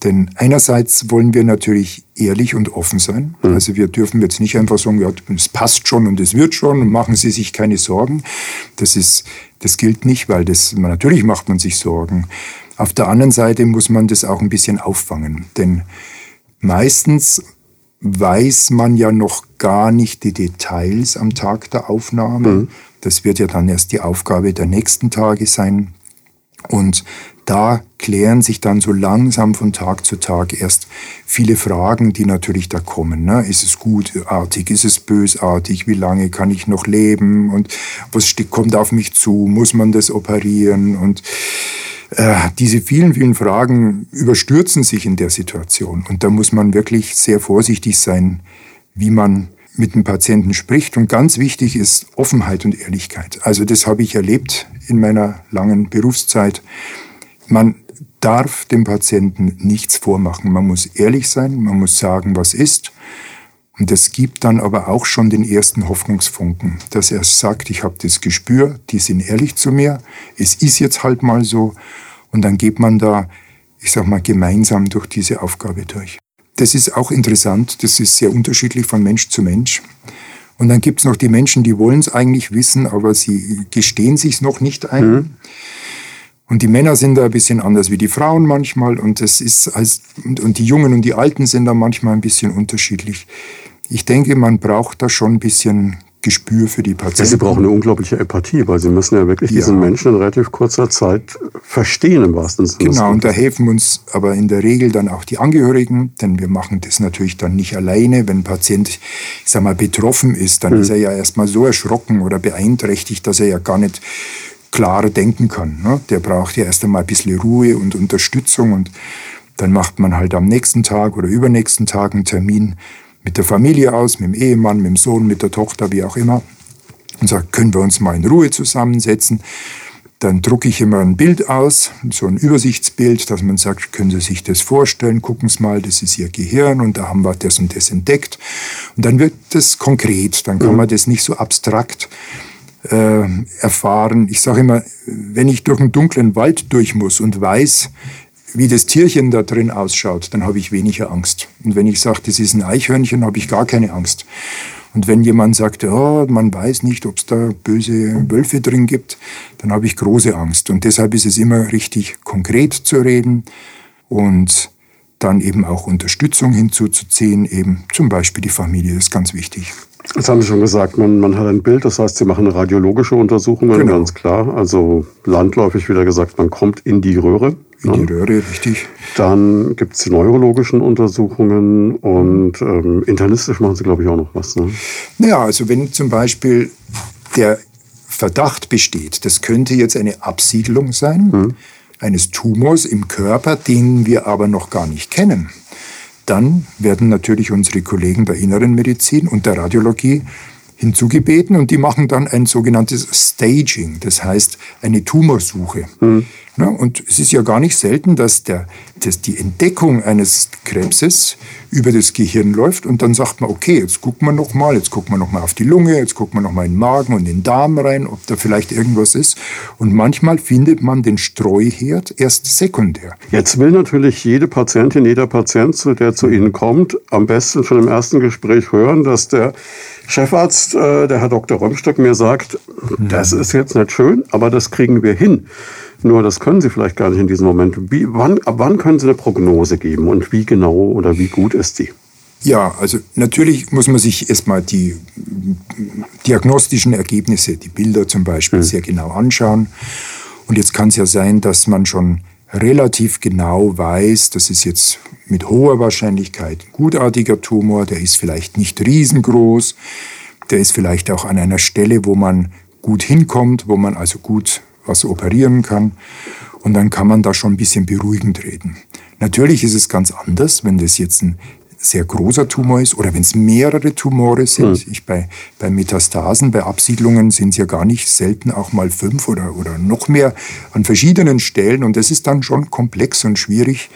Denn einerseits wollen wir natürlich ehrlich und offen sein. Mhm. Also wir dürfen jetzt nicht einfach sagen, ja, es passt schon und es wird schon und machen Sie sich keine Sorgen. Das ist, das gilt nicht, weil das, natürlich macht man sich Sorgen. Auf der anderen Seite muss man das auch ein bisschen auffangen, denn meistens weiß man ja noch gar nicht die Details am Tag der Aufnahme. Mhm. Das wird ja dann erst die Aufgabe der nächsten Tage sein. Und da klären sich dann so langsam von Tag zu Tag erst viele Fragen, die natürlich da kommen. Ne? Ist es gutartig? Ist es bösartig? Wie lange kann ich noch leben? Und was kommt auf mich zu? Muss man das operieren? Und äh, diese vielen, vielen Fragen überstürzen sich in der Situation. Und da muss man wirklich sehr vorsichtig sein, wie man mit dem Patienten spricht. Und ganz wichtig ist Offenheit und Ehrlichkeit. Also das habe ich erlebt in meiner langen Berufszeit. Man darf dem Patienten nichts vormachen. Man muss ehrlich sein, man muss sagen, was ist. Und das gibt dann aber auch schon den ersten Hoffnungsfunken, dass er sagt, ich habe das Gespür, die sind ehrlich zu mir, es ist jetzt halt mal so. Und dann geht man da, ich sag mal, gemeinsam durch diese Aufgabe durch. Das ist auch interessant, das ist sehr unterschiedlich von Mensch zu Mensch. Und dann gibt es noch die Menschen, die wollen es eigentlich wissen, aber sie gestehen sich noch nicht ein. Mhm. Und die Männer sind da ein bisschen anders wie die Frauen manchmal und das ist als, und die Jungen und die Alten sind da manchmal ein bisschen unterschiedlich ich denke, man braucht da schon ein bisschen Gespür für die Patienten. Ja, Sie brauchen eine unglaubliche Empathie, weil Sie müssen ja wirklich ja. diesen Menschen in relativ kurzer Zeit verstehen im wahrsten Sinne. Genau, und da helfen uns aber in der Regel dann auch die Angehörigen, denn wir machen das natürlich dann nicht alleine. Wenn ein Patient, ich sag mal, betroffen ist, dann mhm. ist er ja erstmal so erschrocken oder beeinträchtigt, dass er ja gar nicht klar denken kann. Ne? Der braucht ja erst einmal ein bisschen Ruhe und Unterstützung und dann macht man halt am nächsten Tag oder übernächsten Tag einen Termin mit der Familie aus, mit dem Ehemann, mit dem Sohn, mit der Tochter, wie auch immer, und sagt, können wir uns mal in Ruhe zusammensetzen. Dann drucke ich immer ein Bild aus, so ein Übersichtsbild, dass man sagt, können Sie sich das vorstellen, gucken Sie mal, das ist Ihr Gehirn und da haben wir das und das entdeckt. Und dann wird das konkret, dann kann mhm. man das nicht so abstrakt äh, erfahren. Ich sage immer, wenn ich durch einen dunklen Wald durch muss und weiß, wie das Tierchen da drin ausschaut, dann habe ich weniger Angst. Und wenn ich sage, das ist ein Eichhörnchen, habe ich gar keine Angst. Und wenn jemand sagt, oh, man weiß nicht, ob es da böse Wölfe drin gibt, dann habe ich große Angst. Und deshalb ist es immer richtig, konkret zu reden und dann eben auch Unterstützung hinzuzuziehen, eben zum Beispiel die Familie, ist ganz wichtig. Das haben Sie schon gesagt, man, man hat ein Bild, das heißt, Sie machen radiologische Untersuchungen, genau. ganz klar. Also landläufig wieder gesagt, man kommt in die Röhre. In die Röhre, richtig. Dann gibt es die neurologischen Untersuchungen und ähm, internistisch machen Sie, glaube ich, auch noch was. Ne? Naja, also wenn zum Beispiel der Verdacht besteht, das könnte jetzt eine Absiedlung sein hm. eines Tumors im Körper, den wir aber noch gar nicht kennen dann werden natürlich unsere Kollegen der Inneren Medizin und der Radiologie hinzugebeten und die machen dann ein sogenanntes Staging, das heißt eine Tumorsuche. Mhm. Und es ist ja gar nicht selten, dass, der, dass die Entdeckung eines Krebses über das Gehirn läuft und dann sagt man, okay, jetzt gucken wir noch mal, jetzt gucken wir noch mal auf die Lunge, jetzt gucken wir noch mal in den Magen und in den Darm rein, ob da vielleicht irgendwas ist. Und manchmal findet man den Streuherd erst sekundär. Jetzt will natürlich jede Patientin, jeder Patient, der zu Ihnen kommt, am besten schon im ersten Gespräch hören, dass der Chefarzt, äh, der Herr Dr. Römstöck, mir sagt, das ist jetzt nicht schön, aber das kriegen wir hin. Nur das können Sie vielleicht gar nicht in diesem Moment. Wie, wann, ab wann können Sie eine Prognose geben und wie genau oder wie gut ist die? Ja, also natürlich muss man sich erstmal die diagnostischen Ergebnisse, die Bilder zum Beispiel, mhm. sehr genau anschauen. Und jetzt kann es ja sein, dass man schon relativ genau weiß, das ist jetzt mit hoher Wahrscheinlichkeit ein gutartiger Tumor, der ist vielleicht nicht riesengroß, der ist vielleicht auch an einer Stelle, wo man gut hinkommt, wo man also gut was operieren kann. Und dann kann man da schon ein bisschen beruhigend reden. Natürlich ist es ganz anders, wenn das jetzt ein sehr großer Tumor ist oder wenn es mehrere Tumore sind. Mhm. Ich bei, bei Metastasen, bei Absiedlungen sind es ja gar nicht selten auch mal fünf oder, oder noch mehr an verschiedenen Stellen. Und das ist dann schon komplex und schwierig,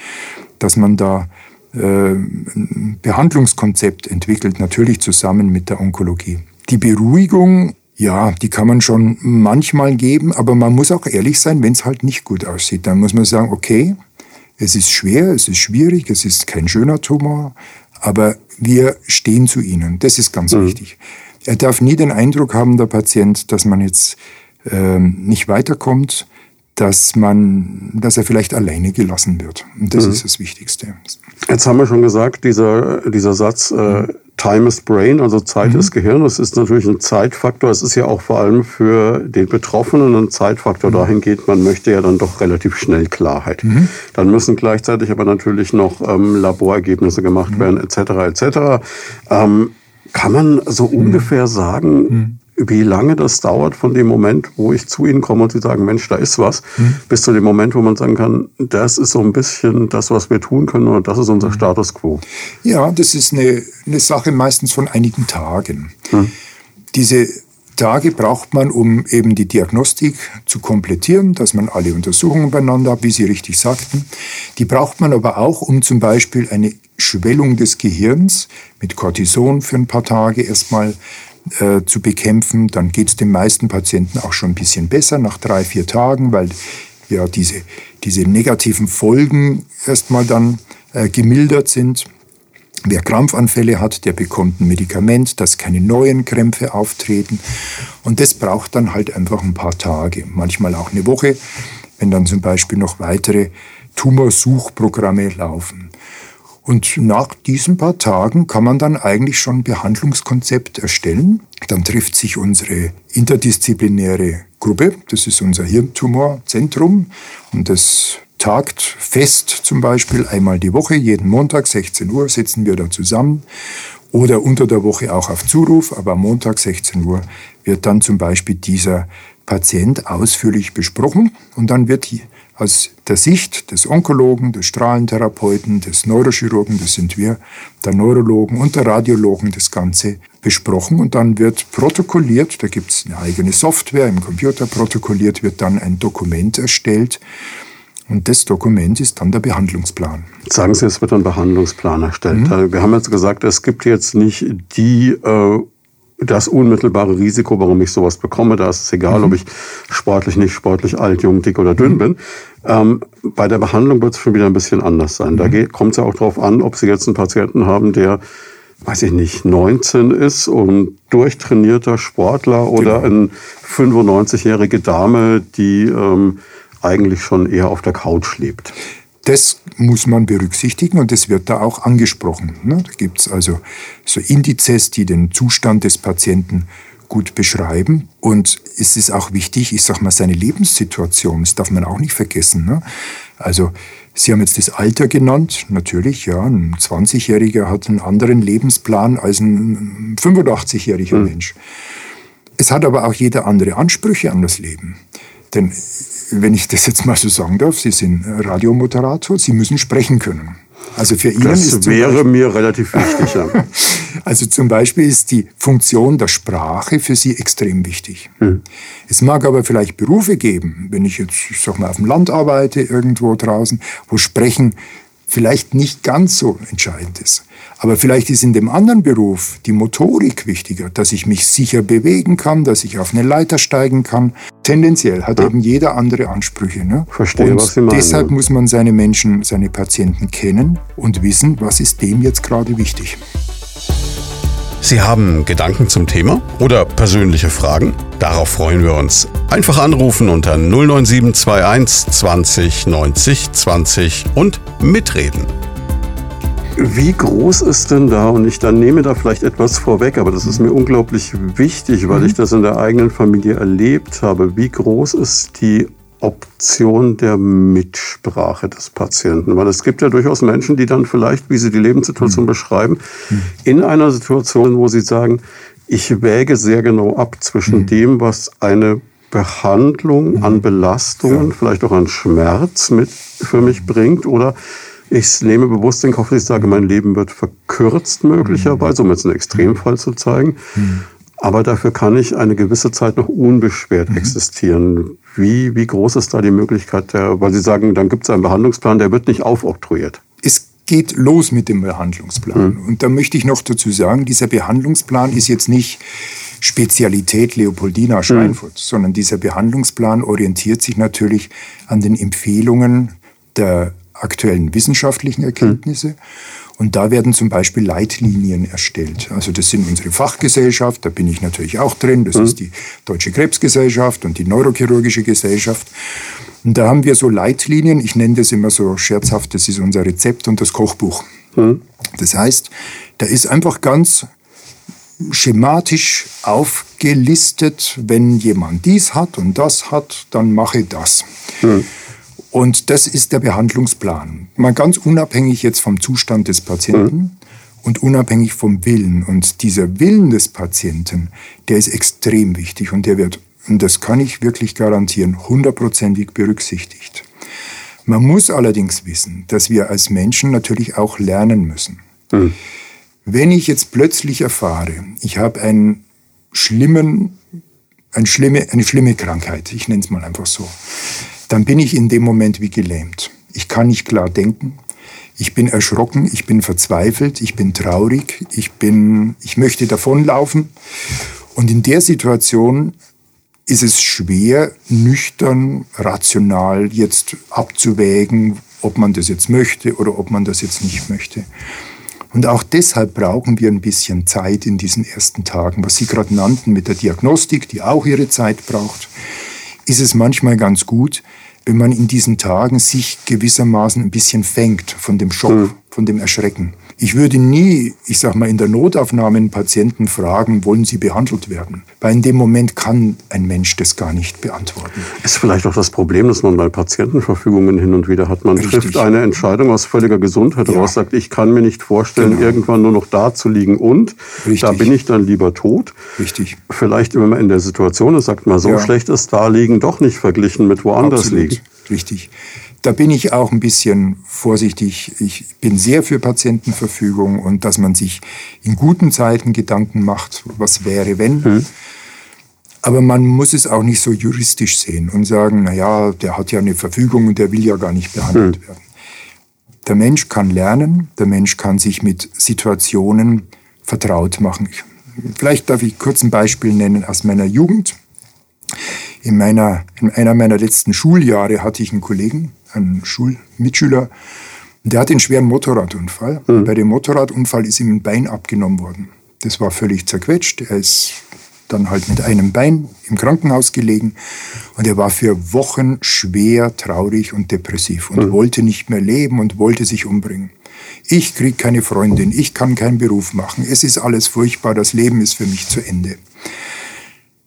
dass man da äh, ein Behandlungskonzept entwickelt, natürlich zusammen mit der Onkologie. Die Beruhigung ja, die kann man schon manchmal geben, aber man muss auch ehrlich sein, wenn es halt nicht gut aussieht. Dann muss man sagen, okay, es ist schwer, es ist schwierig, es ist kein schöner Tumor, aber wir stehen zu Ihnen. Das ist ganz mhm. wichtig. Er darf nie den Eindruck haben, der Patient, dass man jetzt ähm, nicht weiterkommt, dass man, dass er vielleicht alleine gelassen wird. Und das mhm. ist das Wichtigste. Jetzt haben wir schon gesagt, dieser, dieser Satz, äh, Time is Brain, also Zeit mhm. ist Gehirn, das ist natürlich ein Zeitfaktor. Es ist ja auch vor allem für den Betroffenen ein Zeitfaktor. Mhm. Dahin geht, man möchte ja dann doch relativ schnell Klarheit. Mhm. Dann müssen gleichzeitig aber natürlich noch ähm, Laborergebnisse gemacht mhm. werden, etc. etc. Ähm, kann man so mhm. ungefähr sagen, mhm wie lange das dauert von dem Moment, wo ich zu Ihnen komme und Sie sagen, Mensch, da ist was, mhm. bis zu dem Moment, wo man sagen kann, das ist so ein bisschen das, was wir tun können oder das ist unser mhm. Status quo. Ja, das ist eine, eine Sache meistens von einigen Tagen. Mhm. Diese Tage braucht man, um eben die Diagnostik zu komplettieren, dass man alle Untersuchungen beieinander hat, wie Sie richtig sagten. Die braucht man aber auch, um zum Beispiel eine Schwellung des Gehirns mit Cortison für ein paar Tage erstmal äh, zu bekämpfen. Dann geht es den meisten Patienten auch schon ein bisschen besser nach drei, vier Tagen, weil ja diese, diese negativen Folgen erstmal dann äh, gemildert sind. Wer Krampfanfälle hat, der bekommt ein Medikament, dass keine neuen Krämpfe auftreten. Und das braucht dann halt einfach ein paar Tage, manchmal auch eine Woche, wenn dann zum Beispiel noch weitere Tumorsuchprogramme laufen. Und nach diesen paar Tagen kann man dann eigentlich schon ein Behandlungskonzept erstellen. Dann trifft sich unsere interdisziplinäre Gruppe, das ist unser Hirntumorzentrum. Und das tagt fest zum Beispiel einmal die Woche, jeden Montag 16 Uhr sitzen wir da zusammen. Oder unter der Woche auch auf Zuruf, aber am Montag 16 Uhr wird dann zum Beispiel dieser Patient ausführlich besprochen. Und dann wird aus der Sicht des Onkologen, des Strahlentherapeuten, des Neurochirurgen, das sind wir, der Neurologen und der Radiologen das Ganze besprochen und dann wird protokolliert, da gibt es eine eigene Software im Computer, protokolliert wird dann ein Dokument erstellt und das Dokument ist dann der Behandlungsplan. Sagen Sie, es wird ein Behandlungsplan erstellt. Mhm. Wir haben jetzt gesagt, es gibt jetzt nicht die äh, das unmittelbare Risiko, warum ich sowas bekomme. Da ist es egal, mhm. ob ich sportlich, nicht sportlich, alt, jung, dick oder dünn mhm. bin. Ähm, bei der Behandlung wird es schon wieder ein bisschen anders sein. Da mhm. kommt es ja auch darauf an, ob Sie jetzt einen Patienten haben, der weiß ich nicht, 19 ist und durchtrainierter Sportler oder genau. eine 95-jährige Dame, die ähm, eigentlich schon eher auf der Couch lebt. Das muss man berücksichtigen und das wird da auch angesprochen. Ne? Da gibt es also so Indizes, die den Zustand des Patienten gut beschreiben. Und es ist auch wichtig, ich sag mal, seine Lebenssituation, das darf man auch nicht vergessen. Ne? Also, Sie haben jetzt das Alter genannt. Natürlich, ja, ein 20-Jähriger hat einen anderen Lebensplan als ein 85-jähriger mhm. Mensch. Es hat aber auch jeder andere Ansprüche an das Leben. Denn wenn ich das jetzt mal so sagen darf, Sie sind Radiomoderator, Sie müssen sprechen können. Also für ihn das ist wäre Beispiel, mir relativ wichtig. Ja. (laughs) also zum Beispiel ist die Funktion der Sprache für Sie extrem wichtig. Hm. Es mag aber vielleicht Berufe geben, wenn ich jetzt, ich sag mal, auf dem Land arbeite, irgendwo draußen, wo Sprechen vielleicht nicht ganz so entscheidend ist. Aber vielleicht ist in dem anderen Beruf die Motorik wichtiger, dass ich mich sicher bewegen kann, dass ich auf eine Leiter steigen kann. Tendenziell hat ja. eben jeder andere Ansprüche. Ne? Verstehe, und was Sie meinen. Deshalb muss man seine Menschen, seine Patienten kennen und wissen, was ist dem jetzt gerade wichtig. Sie haben Gedanken zum Thema oder persönliche Fragen? Darauf freuen wir uns. Einfach anrufen unter 09721 20 90 20 und mitreden. Wie groß ist denn da, und ich dann nehme da vielleicht etwas vorweg, aber das ist mir unglaublich wichtig, weil mhm. ich das in der eigenen Familie erlebt habe, wie groß ist die Option der Mitsprache des Patienten. Weil es gibt ja durchaus Menschen, die dann vielleicht, wie sie die Lebenssituation mhm. beschreiben, mhm. in einer Situation, wo sie sagen, ich wäge sehr genau ab zwischen mhm. dem, was eine Behandlung mhm. an Belastungen, ja. vielleicht auch an Schmerz mit für mich bringt oder ich nehme bewusst Kauf, dass ich sage, mein Leben wird verkürzt möglicherweise, um jetzt einen Extremfall zu zeigen. Mhm. Aber dafür kann ich eine gewisse Zeit noch unbeschwert mhm. existieren. Wie, wie groß ist da die Möglichkeit, der, weil Sie sagen, dann gibt es einen Behandlungsplan, der wird nicht aufoktroyiert? Es geht los mit dem Behandlungsplan. Mhm. Und da möchte ich noch dazu sagen, dieser Behandlungsplan ist jetzt nicht Spezialität Leopoldina mhm. Schweinfurt, mhm. sondern dieser Behandlungsplan orientiert sich natürlich an den Empfehlungen der aktuellen wissenschaftlichen Erkenntnisse. Mhm. Und da werden zum Beispiel Leitlinien erstellt. Also das sind unsere Fachgesellschaft, da bin ich natürlich auch drin. Das mhm. ist die Deutsche Krebsgesellschaft und die Neurochirurgische Gesellschaft. Und da haben wir so Leitlinien, ich nenne das immer so scherzhaft, das ist unser Rezept und das Kochbuch. Mhm. Das heißt, da ist einfach ganz schematisch aufgelistet, wenn jemand dies hat und das hat, dann mache das. Mhm. Und das ist der Behandlungsplan. Mal ganz unabhängig jetzt vom Zustand des Patienten mhm. und unabhängig vom Willen. Und dieser Willen des Patienten, der ist extrem wichtig und der wird, und das kann ich wirklich garantieren, hundertprozentig berücksichtigt. Man muss allerdings wissen, dass wir als Menschen natürlich auch lernen müssen. Mhm. Wenn ich jetzt plötzlich erfahre, ich habe einen schlimmen, eine schlimme, eine schlimme Krankheit, ich nenne es mal einfach so, dann bin ich in dem Moment wie gelähmt. Ich kann nicht klar denken. Ich bin erschrocken, ich bin verzweifelt, ich bin traurig, ich bin, ich möchte davonlaufen. Und in der Situation ist es schwer, nüchtern, rational jetzt abzuwägen, ob man das jetzt möchte oder ob man das jetzt nicht möchte. Und auch deshalb brauchen wir ein bisschen Zeit in diesen ersten Tagen, was Sie gerade nannten mit der Diagnostik, die auch ihre Zeit braucht ist es manchmal ganz gut, wenn man in diesen Tagen sich gewissermaßen ein bisschen fängt von dem Schock, mhm. von dem Erschrecken. Ich würde nie, ich sag mal, in der Notaufnahme einen Patienten fragen, wollen Sie behandelt werden? Weil in dem Moment kann ein Mensch das gar nicht beantworten. Ist vielleicht auch das Problem, dass man bei Patientenverfügungen hin und wieder hat. Man Richtig. trifft eine Entscheidung aus völliger Gesundheit ja. heraus, sagt, ich kann mir nicht vorstellen, genau. irgendwann nur noch da zu liegen und Richtig. da bin ich dann lieber tot. Richtig. Vielleicht, wenn man in der Situation ist, sagt man, so ja. schlecht ist da liegen doch nicht verglichen mit woanders Absolut. liegen. Richtig. Da bin ich auch ein bisschen vorsichtig. Ich bin sehr für Patientenverfügung und dass man sich in guten Zeiten Gedanken macht, was wäre, wenn. Mhm. Aber man muss es auch nicht so juristisch sehen und sagen, na ja, der hat ja eine Verfügung und der will ja gar nicht behandelt mhm. werden. Der Mensch kann lernen, der Mensch kann sich mit Situationen vertraut machen. Vielleicht darf ich kurz ein Beispiel nennen aus meiner Jugend. In, meiner, in einer meiner letzten Schuljahre hatte ich einen Kollegen, ein Schulmitschüler, der hat einen schweren Motorradunfall. Mhm. Bei dem Motorradunfall ist ihm ein Bein abgenommen worden. Das war völlig zerquetscht. Er ist dann halt mit einem Bein im Krankenhaus gelegen und er war für Wochen schwer traurig und depressiv und mhm. wollte nicht mehr leben und wollte sich umbringen. Ich krieg keine Freundin, ich kann keinen Beruf machen, es ist alles furchtbar, das Leben ist für mich zu Ende.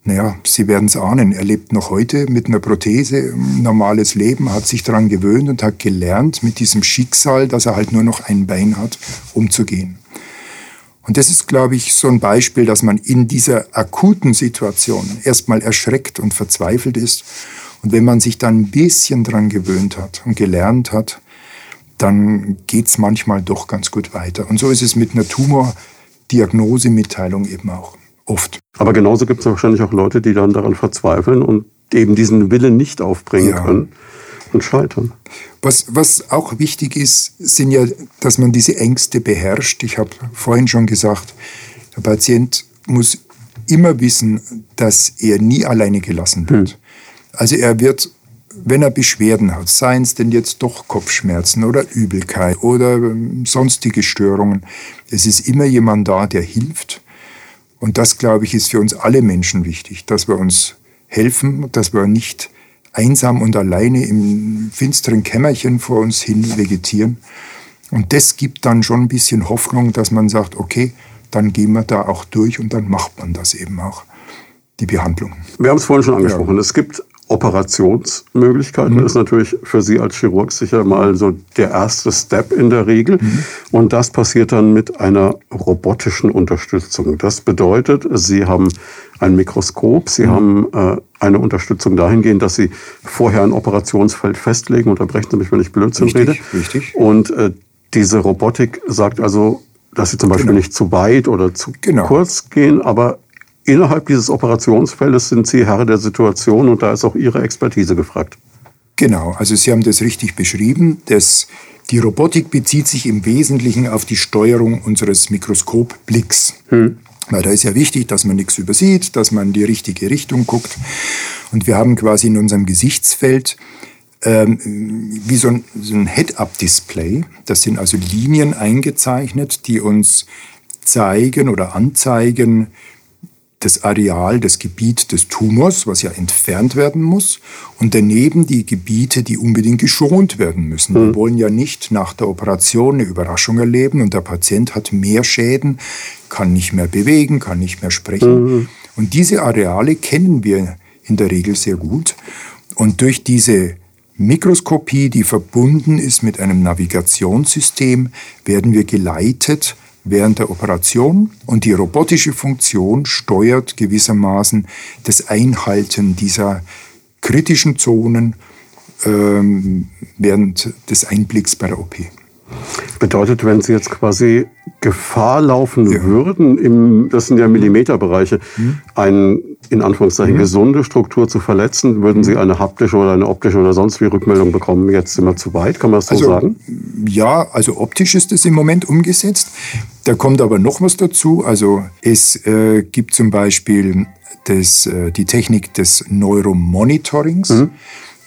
Naja, Sie werden es ahnen, er lebt noch heute mit einer Prothese, ein normales Leben, hat sich daran gewöhnt und hat gelernt, mit diesem Schicksal, dass er halt nur noch ein Bein hat, umzugehen. Und das ist, glaube ich, so ein Beispiel, dass man in dieser akuten Situation erstmal erschreckt und verzweifelt ist. Und wenn man sich dann ein bisschen daran gewöhnt hat und gelernt hat, dann geht es manchmal doch ganz gut weiter. Und so ist es mit einer Tumordiagnosemitteilung eben auch oft. Aber genauso gibt es wahrscheinlich auch Leute, die dann daran verzweifeln und eben diesen Willen nicht aufbringen ja. können und scheitern. Was, was auch wichtig ist, sind ja, dass man diese Ängste beherrscht. Ich habe vorhin schon gesagt, der Patient muss immer wissen, dass er nie alleine gelassen wird. Hm. Also er wird, wenn er Beschwerden hat, seien es denn jetzt doch Kopfschmerzen oder Übelkeit oder ähm, sonstige Störungen, es ist immer jemand da, der hilft. Und das, glaube ich, ist für uns alle Menschen wichtig, dass wir uns helfen, dass wir nicht einsam und alleine im finsteren Kämmerchen vor uns hin vegetieren. Und das gibt dann schon ein bisschen Hoffnung, dass man sagt, okay, dann gehen wir da auch durch und dann macht man das eben auch, die Behandlung. Wir haben es vorhin schon angesprochen. Ja. Es gibt Operationsmöglichkeiten. Mhm. Das ist natürlich für Sie als Chirurg sicher mal so der erste Step in der Regel. Mhm. Und das passiert dann mit einer robotischen Unterstützung. Das bedeutet, Sie haben ein Mikroskop, Sie mhm. haben äh, eine Unterstützung dahingehend, dass Sie vorher ein Operationsfeld festlegen. Unterbrechen Sie mich, wenn ich Blödsinn richtig, rede. Richtig. Und äh, diese Robotik sagt also, dass Sie zum Beispiel genau. nicht zu weit oder zu genau. kurz gehen, aber innerhalb dieses Operationsfeldes sind Sie Herr der Situation und da ist auch Ihre Expertise gefragt. Genau, also Sie haben das richtig beschrieben. Das, die Robotik bezieht sich im Wesentlichen auf die Steuerung unseres Mikroskopblicks. Hm. Weil da ist ja wichtig, dass man nichts übersieht, dass man in die richtige Richtung guckt. Und wir haben quasi in unserem Gesichtsfeld ähm, wie so ein, so ein Head-Up-Display. Das sind also Linien eingezeichnet, die uns zeigen oder anzeigen, das Areal, das Gebiet des Tumors, was ja entfernt werden muss, und daneben die Gebiete, die unbedingt geschont werden müssen. Mhm. Wir wollen ja nicht nach der Operation eine Überraschung erleben und der Patient hat mehr Schäden, kann nicht mehr bewegen, kann nicht mehr sprechen. Mhm. Und diese Areale kennen wir in der Regel sehr gut. Und durch diese Mikroskopie, die verbunden ist mit einem Navigationssystem, werden wir geleitet während der Operation und die robotische Funktion steuert gewissermaßen das Einhalten dieser kritischen Zonen ähm, während des Einblicks bei der OP. Bedeutet, wenn Sie jetzt quasi Gefahr laufen ja. würden, im, das sind ja Millimeterbereiche, mhm. eine in Anführungszeichen mhm. gesunde Struktur zu verletzen, würden Sie eine haptische oder eine optische oder sonst wie Rückmeldung bekommen, jetzt sind wir zu weit, kann man das so also, sagen? Ja, also optisch ist es im Moment umgesetzt. Da kommt aber noch was dazu. Also es äh, gibt zum Beispiel das, äh, die Technik des Neuromonitorings. Mhm.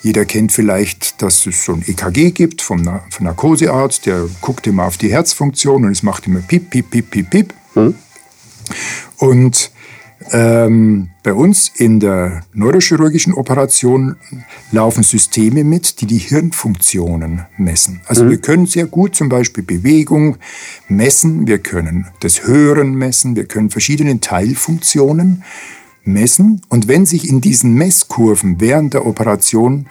Jeder kennt vielleicht, dass es so ein EKG gibt vom, Na vom Narkosearzt, der guckt immer auf die Herzfunktion und es macht immer piep, piep, piep, piep, piep. Hm. Und ähm, bei uns in der neurochirurgischen Operation laufen Systeme mit, die die Hirnfunktionen messen. Also mhm. wir können sehr gut zum Beispiel Bewegung messen, wir können das Hören messen, wir können verschiedene Teilfunktionen messen und wenn sich in diesen Messkurven während der Operation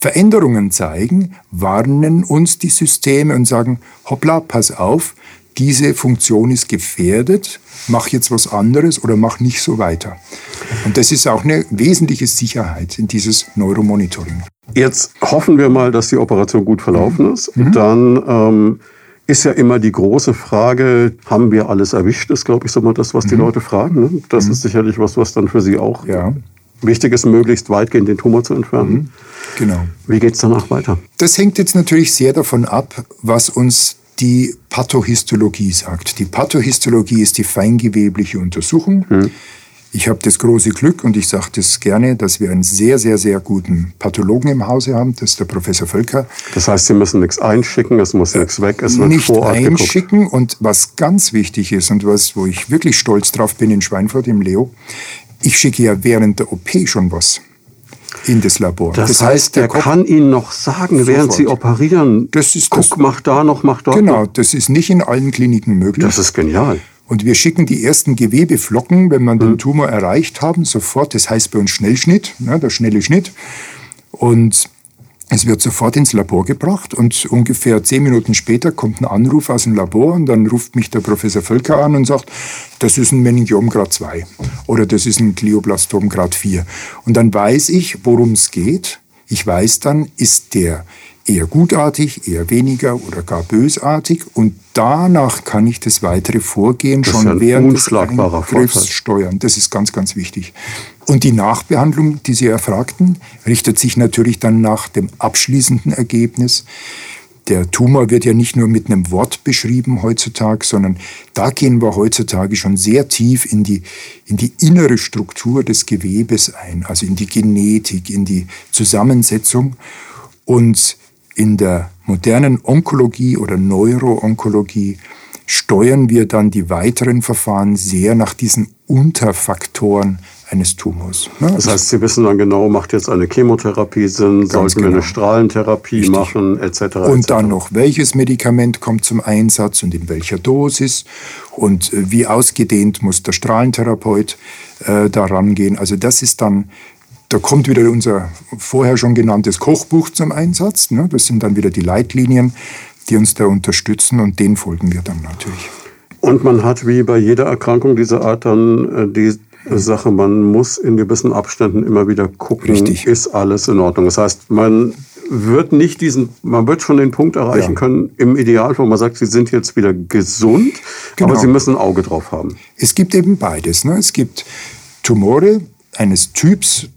Veränderungen zeigen, warnen uns die Systeme und sagen, hoppla, pass auf, diese Funktion ist gefährdet, mach jetzt was anderes oder mach nicht so weiter. Und das ist auch eine wesentliche Sicherheit in dieses Neuromonitoring. Jetzt hoffen wir mal, dass die Operation gut verlaufen ist. Mhm. Dann ähm, ist ja immer die große Frage, haben wir alles erwischt, ist, glaube ich, so mal das, was die mhm. Leute fragen. Ne? Das mhm. ist sicherlich was, was dann für Sie auch ja. wichtig ist, möglichst weitgehend den Tumor zu entfernen. Mhm. Genau. Wie geht es danach weiter? Das hängt jetzt natürlich sehr davon ab, was uns die Pathohistologie sagt. Die Pathohistologie ist die feingewebliche Untersuchung. Mhm. Ich habe das große Glück und ich sage das gerne, dass wir einen sehr, sehr, sehr guten Pathologen im Hause haben. Das ist der Professor Völker. Das heißt, Sie müssen nichts einschicken, es muss nichts weg, es wird Nicht vor Ort einschicken geguckt. und was ganz wichtig ist und was, wo ich wirklich stolz drauf bin in Schweinfurt im Leo, ich schicke ja während der OP schon was in das Labor. Das, das heißt, heißt, der, der kann Ihnen noch sagen, sofort. während Sie operieren, das ist guck, das, mach da noch, mach dort Genau, noch. das ist nicht in allen Kliniken möglich. Das ist genial. Und wir schicken die ersten Gewebeflocken, wenn wir mhm. den Tumor erreicht haben, sofort. Das heißt bei uns Schnellschnitt, ne, der schnelle Schnitt. Und es wird sofort ins Labor gebracht und ungefähr zehn Minuten später kommt ein Anruf aus dem Labor und dann ruft mich der Professor Völker an und sagt, das ist ein Meningiom Grad 2 oder das ist ein Glioblastom Grad 4. Und dann weiß ich, worum es geht. Ich weiß dann, ist der eher gutartig, eher weniger oder gar bösartig. Und danach kann ich das weitere Vorgehen das schon während des Eingriffs Vorteil. steuern. Das ist ganz, ganz wichtig. Und die Nachbehandlung, die Sie erfragten, richtet sich natürlich dann nach dem abschließenden Ergebnis. Der Tumor wird ja nicht nur mit einem Wort beschrieben heutzutage, sondern da gehen wir heutzutage schon sehr tief in die, in die innere Struktur des Gewebes ein, also in die Genetik, in die Zusammensetzung. Und in der modernen Onkologie oder Neuroonkologie steuern wir dann die weiteren Verfahren sehr nach diesen Unterfaktoren eines Tumors. Ne? Das heißt, Sie wissen dann genau, macht jetzt eine Chemotherapie Sinn, sollten genau. wir eine Strahlentherapie Richtig. machen, etc. Und etc. dann noch, welches Medikament kommt zum Einsatz und in welcher Dosis und äh, wie ausgedehnt muss der Strahlentherapeut äh, daran gehen. Also das ist dann da kommt wieder unser vorher schon genanntes Kochbuch zum Einsatz. Ne? Das sind dann wieder die Leitlinien, die uns da unterstützen und denen folgen wir dann natürlich. Und man hat wie bei jeder Erkrankung dieser Art dann äh, die Sache, man muss in gewissen Abständen immer wieder gucken, Richtig. ist alles in Ordnung. Das heißt, man wird nicht diesen, man wird schon den Punkt erreichen ja. können, im Idealfall, wo man sagt, sie sind jetzt wieder gesund, genau. aber sie müssen ein Auge drauf haben. Es gibt eben beides. Ne? Es gibt Tumore eines Typs,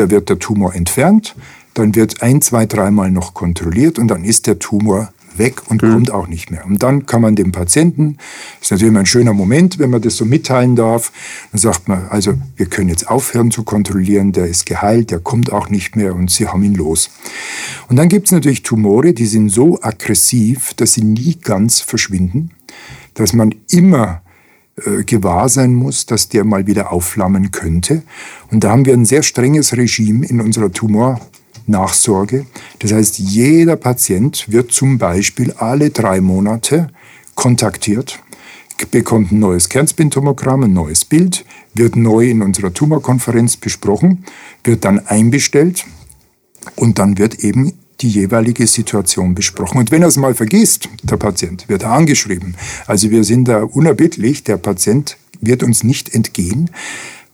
da wird der Tumor entfernt, dann wird ein, zwei, dreimal noch kontrolliert und dann ist der Tumor weg und mhm. kommt auch nicht mehr. Und dann kann man dem Patienten, das ist natürlich immer ein schöner Moment, wenn man das so mitteilen darf, dann sagt man, also wir können jetzt aufhören zu kontrollieren, der ist geheilt, der kommt auch nicht mehr und Sie haben ihn los. Und dann gibt es natürlich Tumore, die sind so aggressiv, dass sie nie ganz verschwinden, dass man immer äh, gewahr sein muss, dass der mal wieder aufflammen könnte. Und da haben wir ein sehr strenges Regime in unserer Tumornachsorge. Das heißt, jeder Patient wird zum Beispiel alle drei Monate kontaktiert, bekommt ein neues Kernspintomogramm, ein neues Bild, wird neu in unserer Tumorkonferenz besprochen, wird dann einbestellt und dann wird eben die jeweilige Situation besprochen. Und wenn er es mal vergisst, der Patient, wird angeschrieben. Also wir sind da unerbittlich, der Patient wird uns nicht entgehen,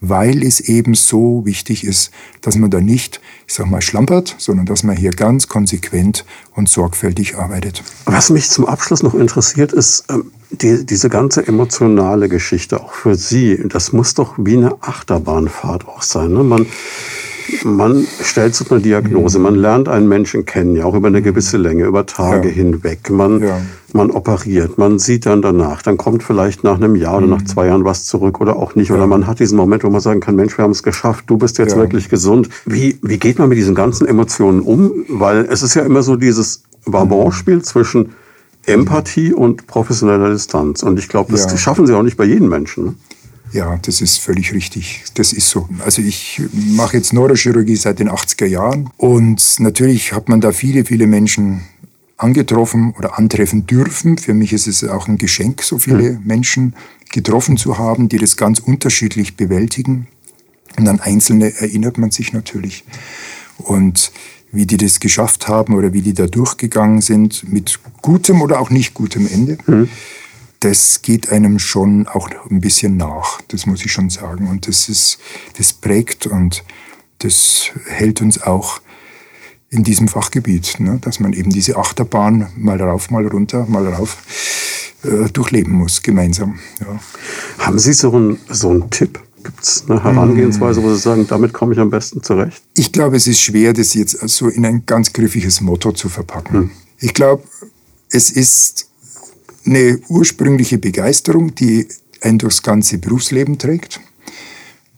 weil es eben so wichtig ist, dass man da nicht, ich sag mal, schlampert, sondern dass man hier ganz konsequent und sorgfältig arbeitet. Was mich zum Abschluss noch interessiert, ist ähm, die, diese ganze emotionale Geschichte auch für Sie. Das muss doch wie eine Achterbahnfahrt auch sein. Ne? Man man stellt so eine Diagnose, man lernt einen Menschen kennen, ja auch über eine gewisse Länge, über Tage ja. hinweg. Man, ja. man operiert, man sieht dann danach, dann kommt vielleicht nach einem Jahr oder nach mhm. zwei Jahren was zurück oder auch nicht. Ja. Oder man hat diesen Moment, wo man sagen kann, Mensch, wir haben es geschafft, du bist jetzt wirklich gesund. Wie, wie geht man mit diesen ganzen Emotionen um? Weil es ist ja immer so dieses Balance-Spiel zwischen Empathie und professioneller Distanz. Und ich glaube, das schaffen sie auch nicht bei jedem Menschen. Ja, das ist völlig richtig. Das ist so. Also ich mache jetzt Neurochirurgie seit den 80er Jahren und natürlich hat man da viele, viele Menschen angetroffen oder antreffen dürfen. Für mich ist es auch ein Geschenk, so viele mhm. Menschen getroffen zu haben, die das ganz unterschiedlich bewältigen. Und an Einzelne erinnert man sich natürlich. Und wie die das geschafft haben oder wie die da durchgegangen sind, mit gutem oder auch nicht gutem Ende. Mhm das geht einem schon auch ein bisschen nach, das muss ich schon sagen. Und das ist, das prägt und das hält uns auch in diesem Fachgebiet, ne? dass man eben diese Achterbahn mal rauf, mal runter, mal rauf äh, durchleben muss, gemeinsam. Ja. Haben Sie so einen, so einen Tipp? Gibt es eine Herangehensweise, wo Sie sagen, damit komme ich am besten zurecht? Ich glaube, es ist schwer, das jetzt so in ein ganz griffiges Motto zu verpacken. Hm. Ich glaube, es ist eine ursprüngliche Begeisterung, die ein durchs ganze Berufsleben trägt.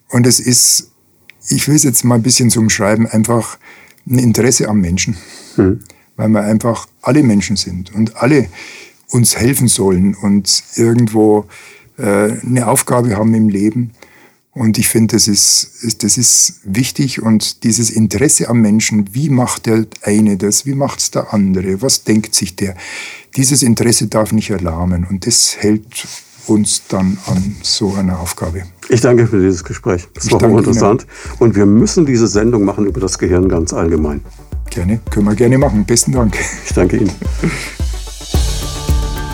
Und es ist, ich will es jetzt mal ein bisschen zum Schreiben, einfach ein Interesse am Menschen. Mhm. Weil wir einfach alle Menschen sind und alle uns helfen sollen und irgendwo äh, eine Aufgabe haben im Leben. Und ich finde, das ist, das ist wichtig und dieses Interesse am Menschen, wie macht der eine das, wie macht es der andere, was denkt sich der, dieses Interesse darf nicht erlahmen und das hält uns dann an so einer Aufgabe. Ich danke für dieses Gespräch. Das war hochinteressant. Und wir müssen diese Sendung machen über das Gehirn ganz allgemein. Gerne, können wir gerne machen. Besten Dank. Ich danke Ihnen. (laughs)